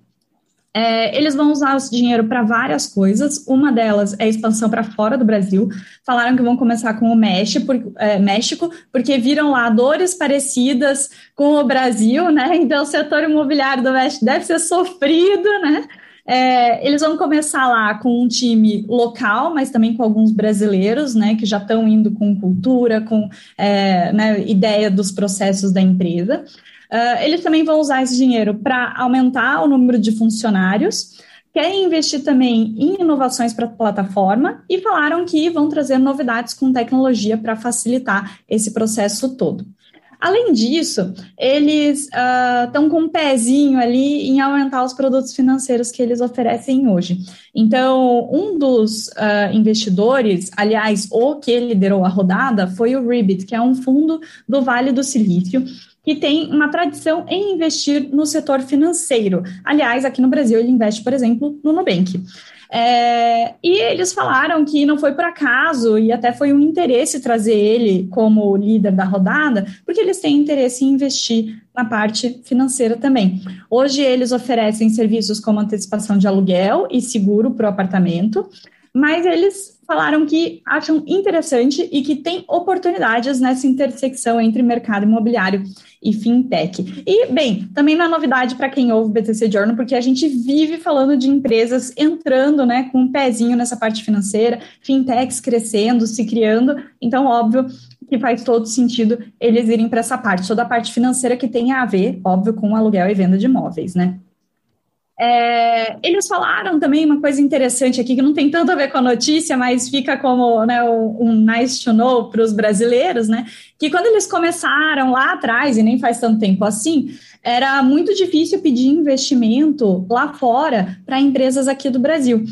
É, eles vão usar esse dinheiro para várias coisas. Uma delas é a expansão para fora do Brasil. Falaram que vão começar com o México, é, México, porque viram lá dores parecidas com o Brasil, né? Então, o setor imobiliário do México deve ser sofrido, né? É, eles vão começar lá com um time local, mas também com alguns brasileiros, né, que já estão indo com cultura, com é, né, ideia dos processos da empresa. Uh, eles também vão usar esse dinheiro para aumentar o número de funcionários, querem investir também em inovações para a plataforma e falaram que vão trazer novidades com tecnologia para facilitar esse processo todo. Além disso, eles estão uh, com um pezinho ali em aumentar os produtos financeiros que eles oferecem hoje. Então, um dos uh, investidores, aliás, o que liderou a rodada, foi o Ribbit, que é um fundo do Vale do Silício, que tem uma tradição em investir no setor financeiro. Aliás, aqui no Brasil, ele investe, por exemplo, no Nubank. É, e eles falaram que não foi por acaso e até foi um interesse trazer ele como líder da rodada, porque eles têm interesse em investir na parte financeira também. Hoje eles oferecem serviços como antecipação de aluguel e seguro para o apartamento, mas eles falaram que acham interessante e que tem oportunidades nessa intersecção entre mercado imobiliário e fintech. E, bem, também não é novidade para quem ouve o BTC Journal, porque a gente vive falando de empresas entrando né, com um pezinho nessa parte financeira, fintechs crescendo, se criando. Então, óbvio que faz todo sentido eles irem para essa parte, toda a parte financeira que tem a ver, óbvio, com aluguel e venda de imóveis, né? É, eles falaram também uma coisa interessante aqui, que não tem tanto a ver com a notícia, mas fica como né, um nice to know para os brasileiros, né? Que quando eles começaram lá atrás, e nem faz tanto tempo assim, era muito difícil pedir investimento lá fora para empresas aqui do Brasil.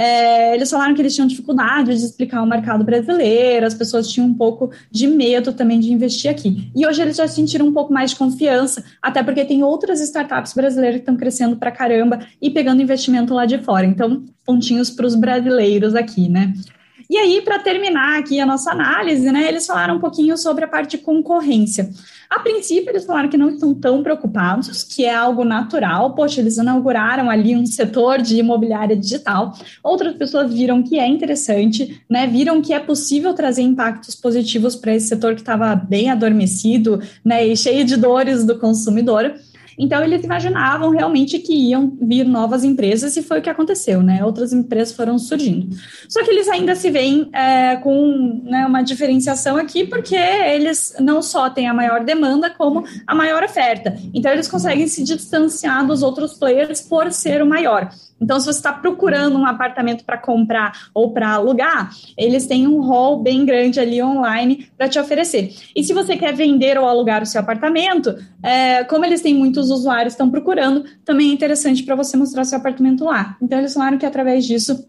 É, eles falaram que eles tinham dificuldade de explicar o mercado brasileiro, as pessoas tinham um pouco de medo também de investir aqui. E hoje eles já sentiram um pouco mais de confiança, até porque tem outras startups brasileiras que estão crescendo para caramba e pegando investimento lá de fora. Então, pontinhos para os brasileiros aqui, né? E aí, para terminar aqui a nossa análise, né, eles falaram um pouquinho sobre a parte de concorrência. A princípio, eles falaram que não estão tão preocupados, que é algo natural. Poxa, eles inauguraram ali um setor de imobiliária digital. Outras pessoas viram que é interessante, né? Viram que é possível trazer impactos positivos para esse setor que estava bem adormecido, né? E cheio de dores do consumidor. Então, eles imaginavam realmente que iam vir novas empresas e foi o que aconteceu, né? Outras empresas foram surgindo. Só que eles ainda se veem é, com né, uma diferenciação aqui, porque eles não só têm a maior demanda, como a maior oferta. Então, eles conseguem se distanciar dos outros players por ser o maior. Então, se você está procurando um apartamento para comprar ou para alugar, eles têm um hall bem grande ali online para te oferecer. E se você quer vender ou alugar o seu apartamento, é, como eles têm muitos usuários que estão procurando, também é interessante para você mostrar seu apartamento lá. Então, eles falaram que através disso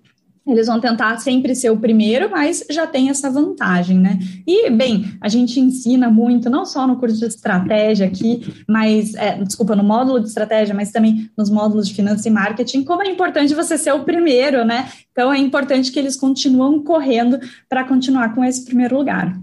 eles vão tentar sempre ser o primeiro, mas já tem essa vantagem, né? E, bem, a gente ensina muito, não só no curso de estratégia aqui, mas, é, desculpa, no módulo de estratégia, mas também nos módulos de finanças e marketing, como é importante você ser o primeiro, né? Então, é importante que eles continuam correndo para continuar com esse primeiro lugar.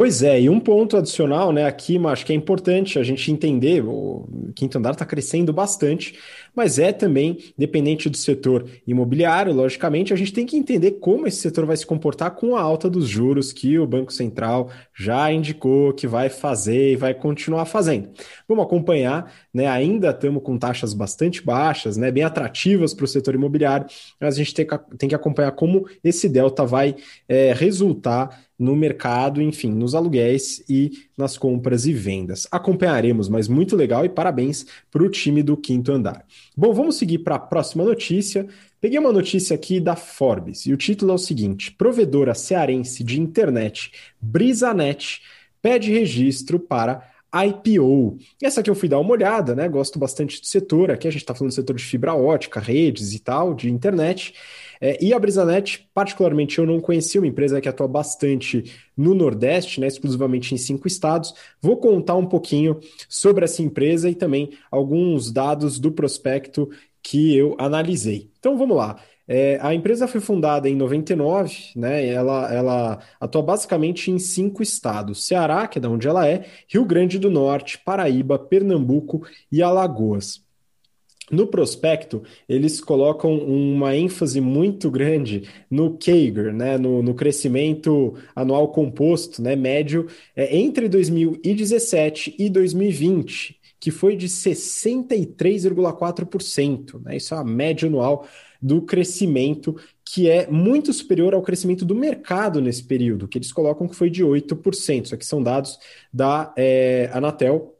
Pois é, e um ponto adicional, né, aqui, acho que é importante a gente entender, o quinto andar está crescendo bastante, mas é também dependente do setor imobiliário, logicamente, a gente tem que entender como esse setor vai se comportar com a alta dos juros que o Banco Central já indicou que vai fazer e vai continuar fazendo. Vamos acompanhar, né? Ainda estamos com taxas bastante baixas, né? Bem atrativas para o setor imobiliário, mas a gente tem que, tem que acompanhar como esse delta vai é, resultar no mercado, enfim, nos aluguéis e nas compras e vendas. Acompanharemos, mas muito legal e parabéns para o time do quinto andar. Bom, vamos seguir para a próxima notícia. Peguei uma notícia aqui da Forbes e o título é o seguinte: provedora cearense de internet Brisanet pede registro para IPO. Essa aqui eu fui dar uma olhada, né? Gosto bastante do setor. Aqui a gente está falando do setor de fibra ótica, redes e tal, de internet. É, e a Brisanet, particularmente, eu não conhecia uma empresa que atua bastante no Nordeste, né, exclusivamente em cinco estados. Vou contar um pouquinho sobre essa empresa e também alguns dados do prospecto que eu analisei. Então vamos lá. É, a empresa foi fundada em 99, né? Ela, ela atua basicamente em cinco estados: Ceará, que é da onde ela é, Rio Grande do Norte, Paraíba, Pernambuco e Alagoas. No prospecto, eles colocam uma ênfase muito grande no CAGR, né, no, no crescimento anual composto, né, médio, é, entre 2017 e 2020, que foi de 63,4%. Né, isso é a média anual do crescimento, que é muito superior ao crescimento do mercado nesse período, que eles colocam que foi de 8%. Isso aqui são dados da é, Anatel,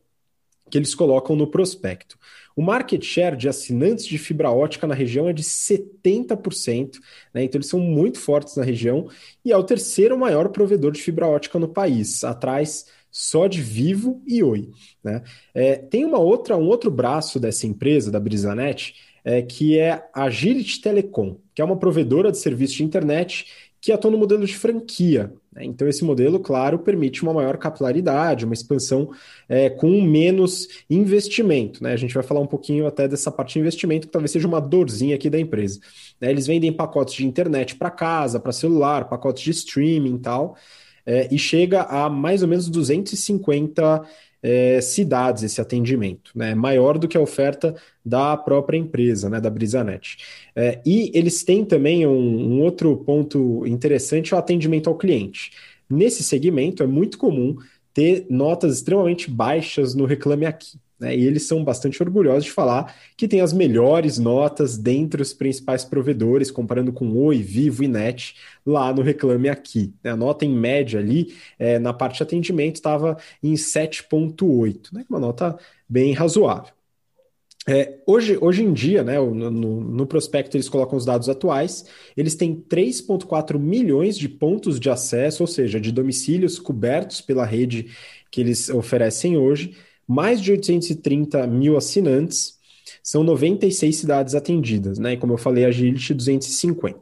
que eles colocam no prospecto. O market share de assinantes de fibra ótica na região é de 70%, né? então eles são muito fortes na região e é o terceiro maior provedor de fibra ótica no país, atrás só de Vivo e Oi. Né? É, tem uma outra, um outro braço dessa empresa, da Brisanet, é, que é a Agility Telecom, que é uma provedora de serviço de internet que atua no modelo de franquia. Né? Então, esse modelo, claro, permite uma maior capilaridade, uma expansão é, com menos investimento. Né? A gente vai falar um pouquinho até dessa parte de investimento, que talvez seja uma dorzinha aqui da empresa. Né? Eles vendem pacotes de internet para casa, para celular, pacotes de streaming e tal, é, e chega a mais ou menos 250 é, cidades esse atendimento, né? Maior do que a oferta da própria empresa, né? Da Brisanet. É, e eles têm também um, um outro ponto interessante, é o atendimento ao cliente. Nesse segmento é muito comum ter notas extremamente baixas no Reclame Aqui. Né? E eles são bastante orgulhosos de falar que tem as melhores notas dentre os principais provedores, comparando com Oi, Vivo e Net, lá no Reclame Aqui. Né? A nota em média ali, é, na parte de atendimento, estava em 7,8, né? uma nota bem razoável. É, hoje, hoje em dia, né, no, no, prospecto eles colocam os dados atuais, eles têm 3,4 milhões de pontos de acesso, ou seja, de domicílios cobertos pela rede que eles oferecem hoje, mais de 830 mil assinantes, são 96 cidades atendidas, né? E como eu falei, a Agility 250.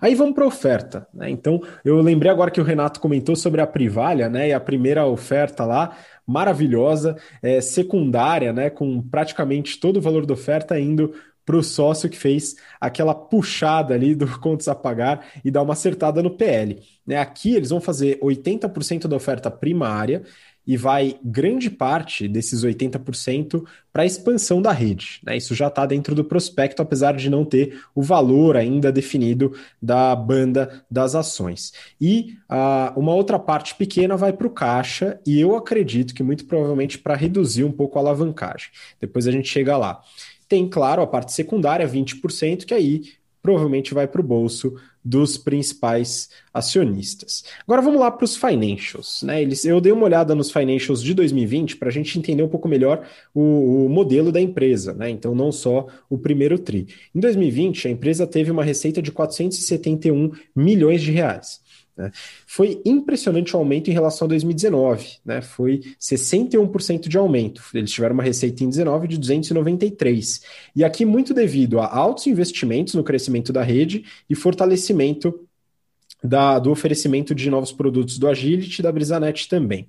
Aí vamos para a oferta, né? Então, eu lembrei agora que o Renato comentou sobre a Privalha, né? E a primeira oferta lá, maravilhosa, é, secundária, né? Com praticamente todo o valor da oferta indo para o sócio que fez aquela puxada ali do contas a pagar e dar uma acertada no PL. Né? Aqui eles vão fazer 80% da oferta primária e vai grande parte desses 80% para a expansão da rede. Né? Isso já está dentro do prospecto, apesar de não ter o valor ainda definido da banda das ações. E uh, uma outra parte pequena vai para o caixa, e eu acredito que muito provavelmente para reduzir um pouco a alavancagem. Depois a gente chega lá. Tem, claro, a parte secundária, 20%, que aí provavelmente vai para o bolso dos principais acionistas. Agora vamos lá para os financials. Né? Eles, eu dei uma olhada nos financials de 2020 para a gente entender um pouco melhor o, o, modelo da empresa, né? então não só o primeiro TRI. Em 2020, a empresa teve uma receita de 471 milhões de reais. Né? Foi impressionante o aumento em relação a 2019, né? foi 61% de aumento. Eles tiveram uma receita em 19 de 293. E aqui muito devido a altos investimentos no crescimento da rede e fortalecimento da, do oferecimento de novos produtos do Agility e da Brisanet também.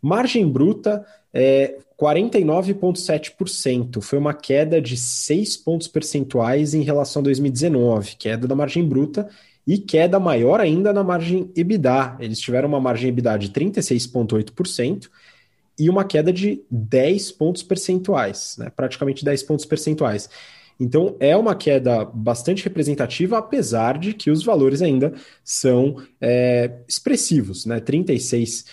Margem bruta é 49,7%, foi uma queda de 6 pontos percentuais em relação a 2019, queda da margem bruta, e queda maior ainda na margem EBITDA. Eles tiveram uma margem EBITDA de 36,8% e uma queda de 10 pontos percentuais, né? praticamente 10 pontos percentuais. Então é uma queda bastante representativa, apesar de que os valores ainda são é, expressivos, né? 36%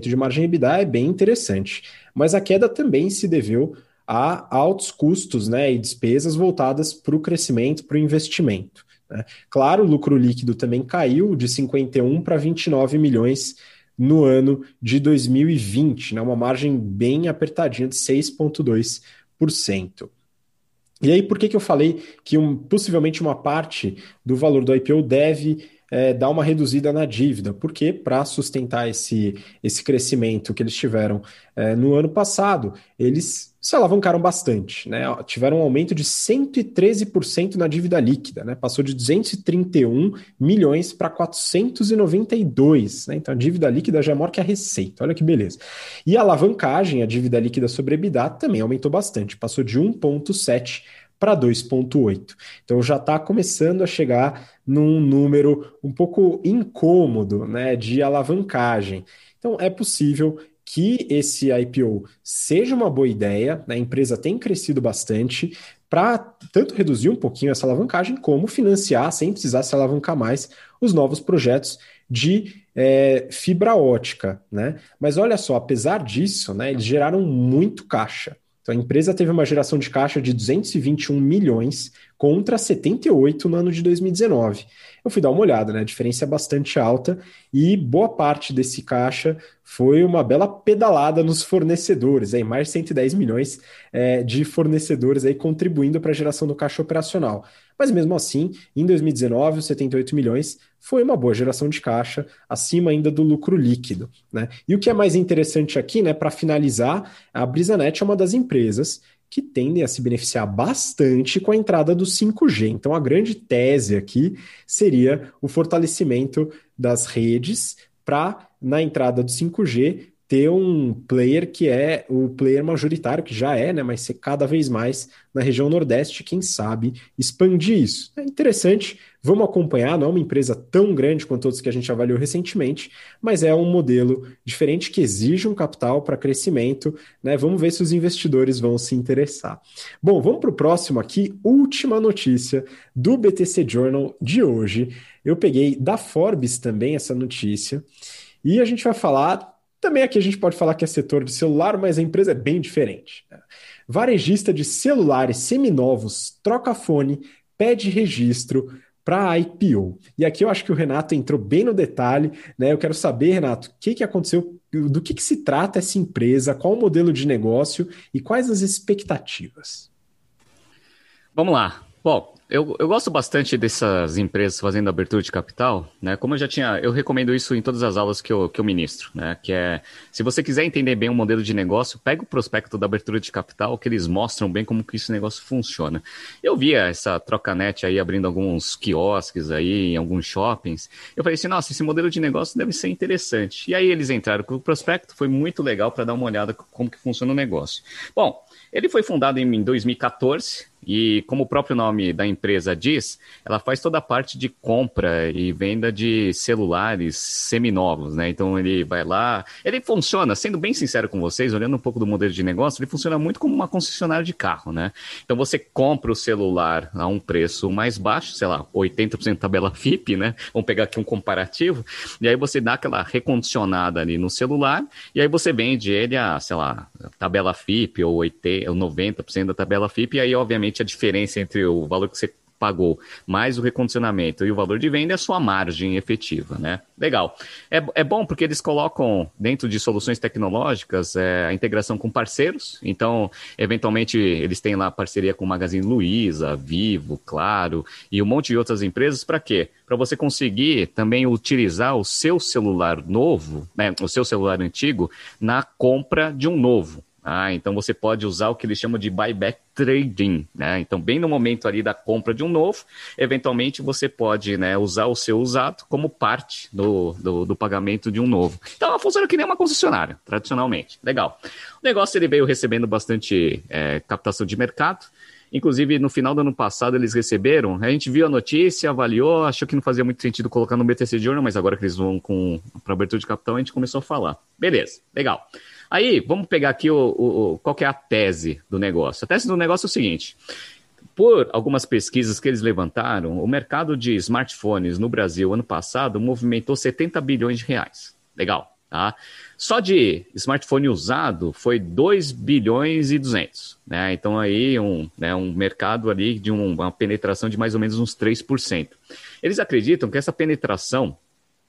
de margem EBITDA é bem interessante. Mas a queda também se deveu a altos custos né, e despesas voltadas para o crescimento, para o investimento. Né? Claro, o lucro líquido também caiu de 51 para 29 milhões no ano de 2020, né? uma margem bem apertadinha de 6,2%. E aí, por que, que eu falei que um, possivelmente uma parte do valor do IPO deve é, dar uma reduzida na dívida? Porque para sustentar esse, esse crescimento que eles tiveram é, no ano passado, eles se alavancaram bastante, né? Tiveram um aumento de 113% na dívida líquida, né? Passou de 231 milhões para 492, né? Então a dívida líquida já é maior que a receita. Olha que beleza. E a alavancagem, a dívida líquida sobre EBITDA também aumentou bastante, passou de 1.7 para 2,8. Então já está começando a chegar num número um pouco incômodo né, de alavancagem. Então é possível que esse IPO seja uma boa ideia, né? a empresa tem crescido bastante, para tanto reduzir um pouquinho essa alavancagem, como financiar, sem precisar se alavancar mais, os novos projetos de é, fibra ótica. Né? Mas olha só, apesar disso, né, eles geraram muito caixa. Então a empresa teve uma geração de caixa de 221 milhões contra 78 no ano de 2019. Eu fui dar uma olhada, né? A diferença é bastante alta e boa parte desse caixa foi uma bela pedalada nos fornecedores, aí mais de 110 milhões é, de fornecedores aí contribuindo para a geração do caixa operacional. Mas mesmo assim, em 2019, os 78 milhões foi uma boa geração de caixa, acima ainda do lucro líquido. Né? E o que é mais interessante aqui, né, para finalizar, a Brisanet é uma das empresas que tendem a se beneficiar bastante com a entrada do 5G. Então, a grande tese aqui seria o fortalecimento das redes para, na entrada do 5G, ter um player que é o player majoritário, que já é, né, mas ser cada vez mais na região Nordeste, quem sabe expandir isso. É interessante, Vamos acompanhar, não é uma empresa tão grande quanto outros que a gente avaliou recentemente, mas é um modelo diferente que exige um capital para crescimento, né? Vamos ver se os investidores vão se interessar. Bom, vamos para o próximo aqui, última notícia do BTC Journal de hoje. Eu peguei da Forbes também essa notícia. E a gente vai falar também aqui a gente pode falar que é setor de celular, mas a empresa é bem diferente. Né? Varejista de celulares seminovos troca fone, pede registro para IPO. E aqui eu acho que o Renato entrou bem no detalhe, né? Eu quero saber, Renato, o que, que aconteceu, do que, que se trata essa empresa, qual o modelo de negócio e quais as expectativas. Vamos lá. Bom, eu, eu gosto bastante dessas empresas fazendo abertura de capital, né? Como eu já tinha, eu recomendo isso em todas as aulas que eu, que eu ministro, né? Que é, se você quiser entender bem o modelo de negócio, pega o prospecto da abertura de capital, que eles mostram bem como que esse negócio funciona. Eu via essa troca-net aí abrindo alguns quiosques aí em alguns shoppings. Eu falei assim, nossa, esse modelo de negócio deve ser interessante. E aí eles entraram com o prospecto, foi muito legal para dar uma olhada como que funciona o negócio. Bom, ele foi fundado em 2014 e, como o próprio nome da empresa diz, ela faz toda a parte de compra e venda de celulares seminovos, né? Então ele vai lá, ele funciona, sendo bem sincero com vocês, olhando um pouco do modelo de negócio, ele funciona muito como uma concessionária de carro, né? Então você compra o celular a um preço mais baixo, sei lá, 80% tabela FIP, né? Vamos pegar aqui um comparativo, e aí você dá aquela recondicionada ali no celular, e aí você vende ele a, sei lá, tabela FIP ou 80, ou 90% da tabela FIP, e aí obviamente a diferença entre o valor que você pagou mais o recondicionamento e o valor de venda é a sua margem efetiva, né? Legal. É, é bom porque eles colocam dentro de soluções tecnológicas é, a integração com parceiros. Então, eventualmente, eles têm lá parceria com o Magazine Luiza, Vivo, Claro e um monte de outras empresas. Para quê? Para você conseguir também utilizar o seu celular novo, né, o seu celular antigo, na compra de um novo. Ah, então você pode usar o que eles chamam de buyback trading, né? Então, bem no momento ali da compra de um novo, eventualmente você pode né, usar o seu usado como parte do, do, do, pagamento de um novo. Então, ela funciona que nem uma concessionária, tradicionalmente. Legal. O negócio ele veio recebendo bastante é, captação de mercado. Inclusive, no final do ano passado, eles receberam. A gente viu a notícia, avaliou, achou que não fazia muito sentido colocar no BTC Journal, mas agora que eles vão com para abertura de capital, a gente começou a falar. Beleza, legal. Aí, vamos pegar aqui o, o, qual é a tese do negócio. A tese do negócio é o seguinte: por algumas pesquisas que eles levantaram, o mercado de smartphones no Brasil ano passado movimentou 70 bilhões de reais. Legal, tá? Só de smartphone usado foi 2 bilhões e 200, né? Então aí um, né, um mercado ali de um, uma penetração de mais ou menos uns 3%. Eles acreditam que essa penetração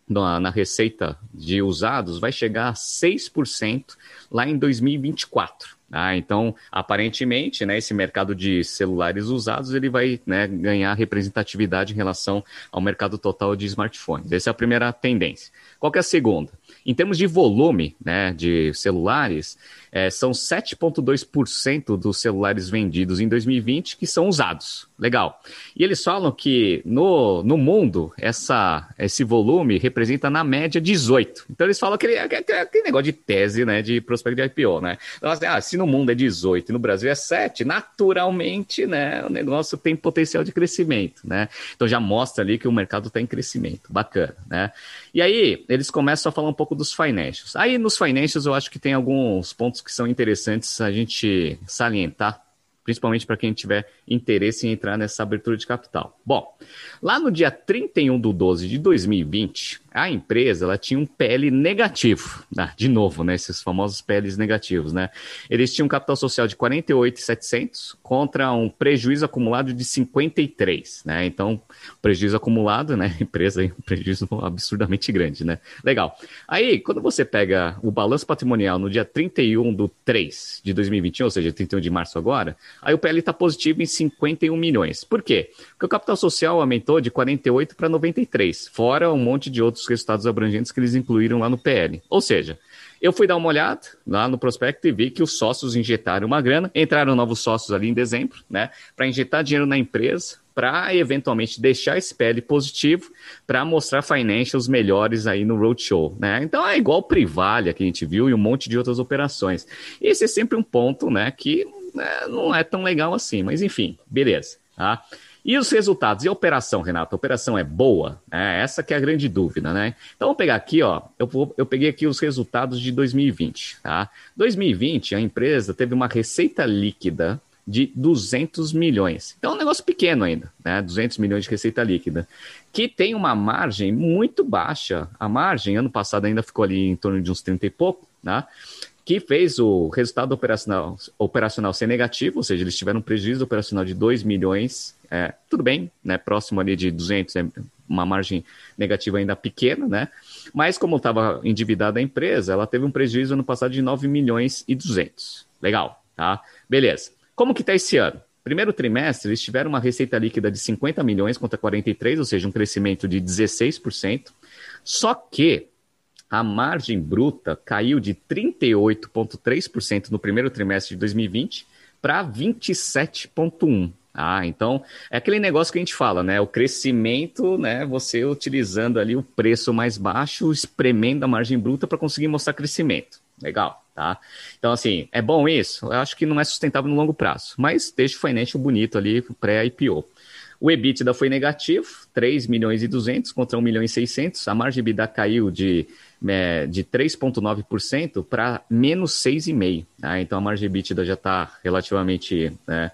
na, na, receita de usados vai chegar a 6% lá em 2024. Ah, então, aparentemente, né, esse mercado de celulares usados ele vai né, ganhar representatividade em relação ao mercado total de smartphones. Essa é a primeira tendência. Qual é a segunda? Em termos de volume né, de celulares, é, são 7,2% dos celulares vendidos em 2020 que são usados. Legal. E eles falam que no, no mundo essa, esse volume representa na média 18. Então eles falam aquele, aquele negócio de tese né, de prospecto de IPO. Né? Então, assim, ah, se no mundo é 18 e no Brasil é 7, naturalmente né, o negócio tem potencial de crescimento. Né? Então já mostra ali que o mercado está em crescimento. Bacana. Né? E aí eles começam a falar um pouco dos financials. Aí nos financials eu acho que tem alguns pontos que são interessantes a gente salientar, principalmente para quem tiver interesse em entrar nessa abertura de capital. Bom, lá no dia 31 de 12 de 2020, a empresa ela tinha um PL negativo. Ah, de novo, né, esses famosos PLs negativos, né? Eles tinham um capital social de 48,700 contra um prejuízo acumulado de 53, né? Então, prejuízo acumulado, né, empresa um prejuízo absurdamente grande, né? Legal. Aí, quando você pega o balanço patrimonial no dia 31 do 3 de 2021, ou seja, 31 de março agora, aí o PL está positivo em 51 milhões. Por quê? Porque o capital social aumentou de 48 para 93, fora um monte de outros resultados abrangentes que eles incluíram lá no PL. Ou seja, eu fui dar uma olhada lá no prospecto e vi que os sócios injetaram uma grana, entraram novos sócios ali em dezembro, né, para injetar dinheiro na empresa, para eventualmente deixar esse PL positivo, para mostrar financials melhores aí no roadshow, né? Então é igual Privalha que a gente viu e um monte de outras operações. Esse é sempre um ponto, né, que né, não é tão legal assim, mas enfim, beleza, tá? E os resultados? E a operação, Renato? A operação é boa? É, essa que é a grande dúvida, né? Então, vamos pegar aqui, ó. Eu, vou, eu peguei aqui os resultados de 2020, tá? 2020, a empresa teve uma receita líquida de 200 milhões. Então, é um negócio pequeno ainda, né? 200 milhões de receita líquida, que tem uma margem muito baixa. A margem, ano passado, ainda ficou ali em torno de uns 30 e pouco, né? que fez o resultado operacional, operacional ser negativo, ou seja, eles tiveram um prejuízo operacional de 2 milhões, é, tudo bem, né, próximo ali de 200, é uma margem negativa ainda pequena, né, mas como estava endividada a empresa, ela teve um prejuízo no passado de 9 milhões e 200. Legal, tá? Beleza. Como que está esse ano? Primeiro trimestre, eles tiveram uma receita líquida de 50 milhões contra 43, ou seja, um crescimento de 16%. Só que a margem bruta caiu de 38,3% no primeiro trimestre de 2020 para 27,1%. Ah, então é aquele negócio que a gente fala, né? O crescimento, né? Você utilizando ali o preço mais baixo, espremendo a margem bruta para conseguir mostrar crescimento. Legal, tá? Então, assim, é bom isso? Eu acho que não é sustentável no longo prazo, mas deixa o financial bonito ali pré-IPO. O EBITDA foi negativo, 3 milhões e 200 contra 1 milhão e 600. A margem EBITDA caiu de é, de 3,9% para menos 6,5%. Tá? Então a margem EBITDA já está relativamente né,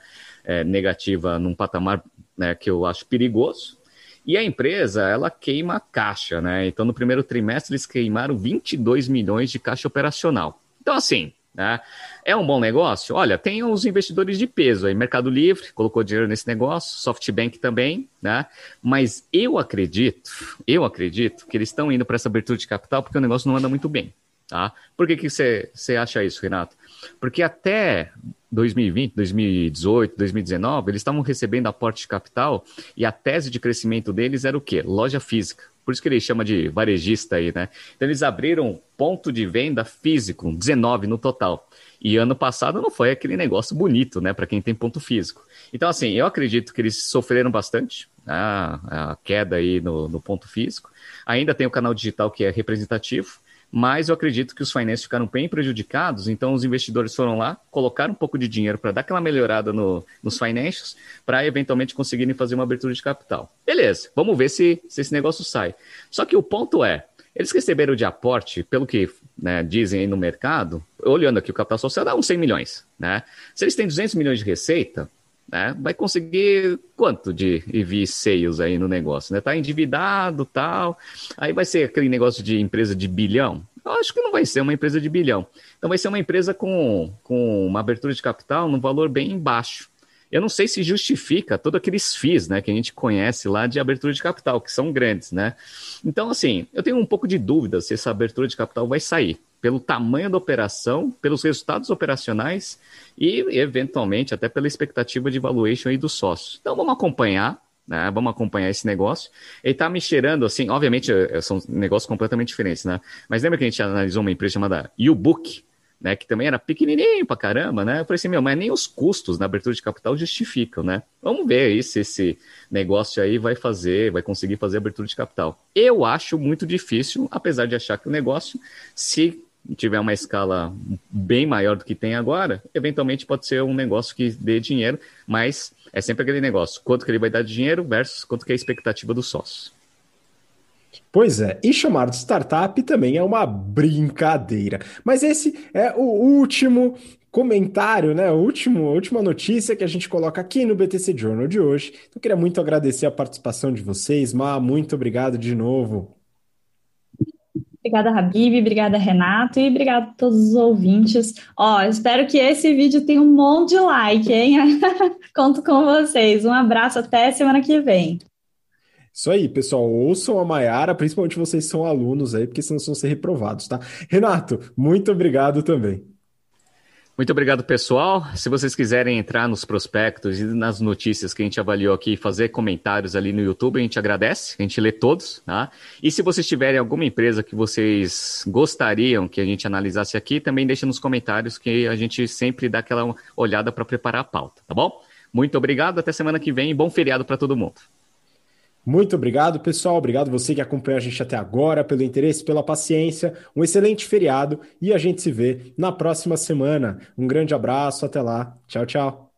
é, negativa num patamar né, que eu acho perigoso. E a empresa, ela queima caixa, né? Então, no primeiro trimestre, eles queimaram 22 milhões de caixa operacional. Então, assim, né? É um bom negócio? Olha, tem os investidores de peso aí, Mercado Livre colocou dinheiro nesse negócio, SoftBank também, né? Mas eu acredito, eu acredito que eles estão indo para essa abertura de capital porque o negócio não anda muito bem, tá? Por que que você acha isso, Renato? Porque até 2020, 2018, 2019, eles estavam recebendo aporte de capital e a tese de crescimento deles era o quê? Loja física. Por isso que ele chama de varejista aí, né? Então eles abriram ponto de venda físico, 19 no total. E ano passado não foi aquele negócio bonito, né, para quem tem ponto físico. Então, assim, eu acredito que eles sofreram bastante né, a queda aí no, no ponto físico. Ainda tem o canal digital que é representativo mas eu acredito que os financeiros ficaram bem prejudicados, então os investidores foram lá, colocaram um pouco de dinheiro para dar aquela melhorada no, nos financials, para eventualmente conseguirem fazer uma abertura de capital. Beleza, vamos ver se, se esse negócio sai. Só que o ponto é, eles receberam de aporte, pelo que né, dizem aí no mercado, olhando aqui o capital social, dá uns 100 milhões. Né? Se eles têm 200 milhões de receita, né, vai conseguir quanto de EV sales aí no negócio, né? Tá endividado, tal. Aí vai ser aquele negócio de empresa de bilhão. Eu acho que não vai ser uma empresa de bilhão. Então vai ser uma empresa com, com uma abertura de capital num valor bem baixo. Eu não sei se justifica todos aqueles FIIs, né, que a gente conhece lá de abertura de capital, que são grandes, né? Então, assim, eu tenho um pouco de dúvida se essa abertura de capital vai sair pelo tamanho da operação, pelos resultados operacionais e, eventualmente, até pela expectativa de valuation aí dos sócios. Então, vamos acompanhar, né? Vamos acompanhar esse negócio. Ele está me cheirando, assim, obviamente, eh, são negócios completamente diferentes, né? Mas lembra que a gente analisou uma empresa chamada YouBook, né, que também era pequenininho pra caramba, né? Eu falei assim, meu, mas nem os custos na abertura de capital justificam, né? Vamos ver aí se esse negócio aí vai fazer, vai conseguir fazer abertura de capital. Eu acho muito difícil, apesar de achar que o negócio, se tiver uma escala bem maior do que tem agora, eventualmente pode ser um negócio que dê dinheiro, mas é sempre aquele negócio, quanto que ele vai dar de dinheiro versus quanto que é a expectativa do sócio. Pois é, e chamar de startup também é uma brincadeira. Mas esse é o último comentário, né? Último, a última notícia que a gente coloca aqui no BTC Journal de hoje. Então, eu queria muito agradecer a participação de vocês. Ma, muito obrigado de novo. Obrigada, Habib, obrigada, Renato, e obrigado a todos os ouvintes. Ó, espero que esse vídeo tenha um monte de like, hein? Conto com vocês. Um abraço, até semana que vem. Isso aí, pessoal. Ouçam a Maiara, principalmente vocês são alunos aí, porque senão vão ser reprovados, tá? Renato, muito obrigado também. Muito obrigado, pessoal. Se vocês quiserem entrar nos prospectos e nas notícias que a gente avaliou aqui, fazer comentários ali no YouTube, a gente agradece, a gente lê todos, tá? E se vocês tiverem alguma empresa que vocês gostariam que a gente analisasse aqui, também deixa nos comentários que a gente sempre dá aquela olhada para preparar a pauta, tá bom? Muito obrigado, até semana que vem e bom feriado para todo mundo. Muito obrigado, pessoal. Obrigado você que acompanhou a gente até agora, pelo interesse, pela paciência. Um excelente feriado e a gente se vê na próxima semana. Um grande abraço, até lá. Tchau, tchau.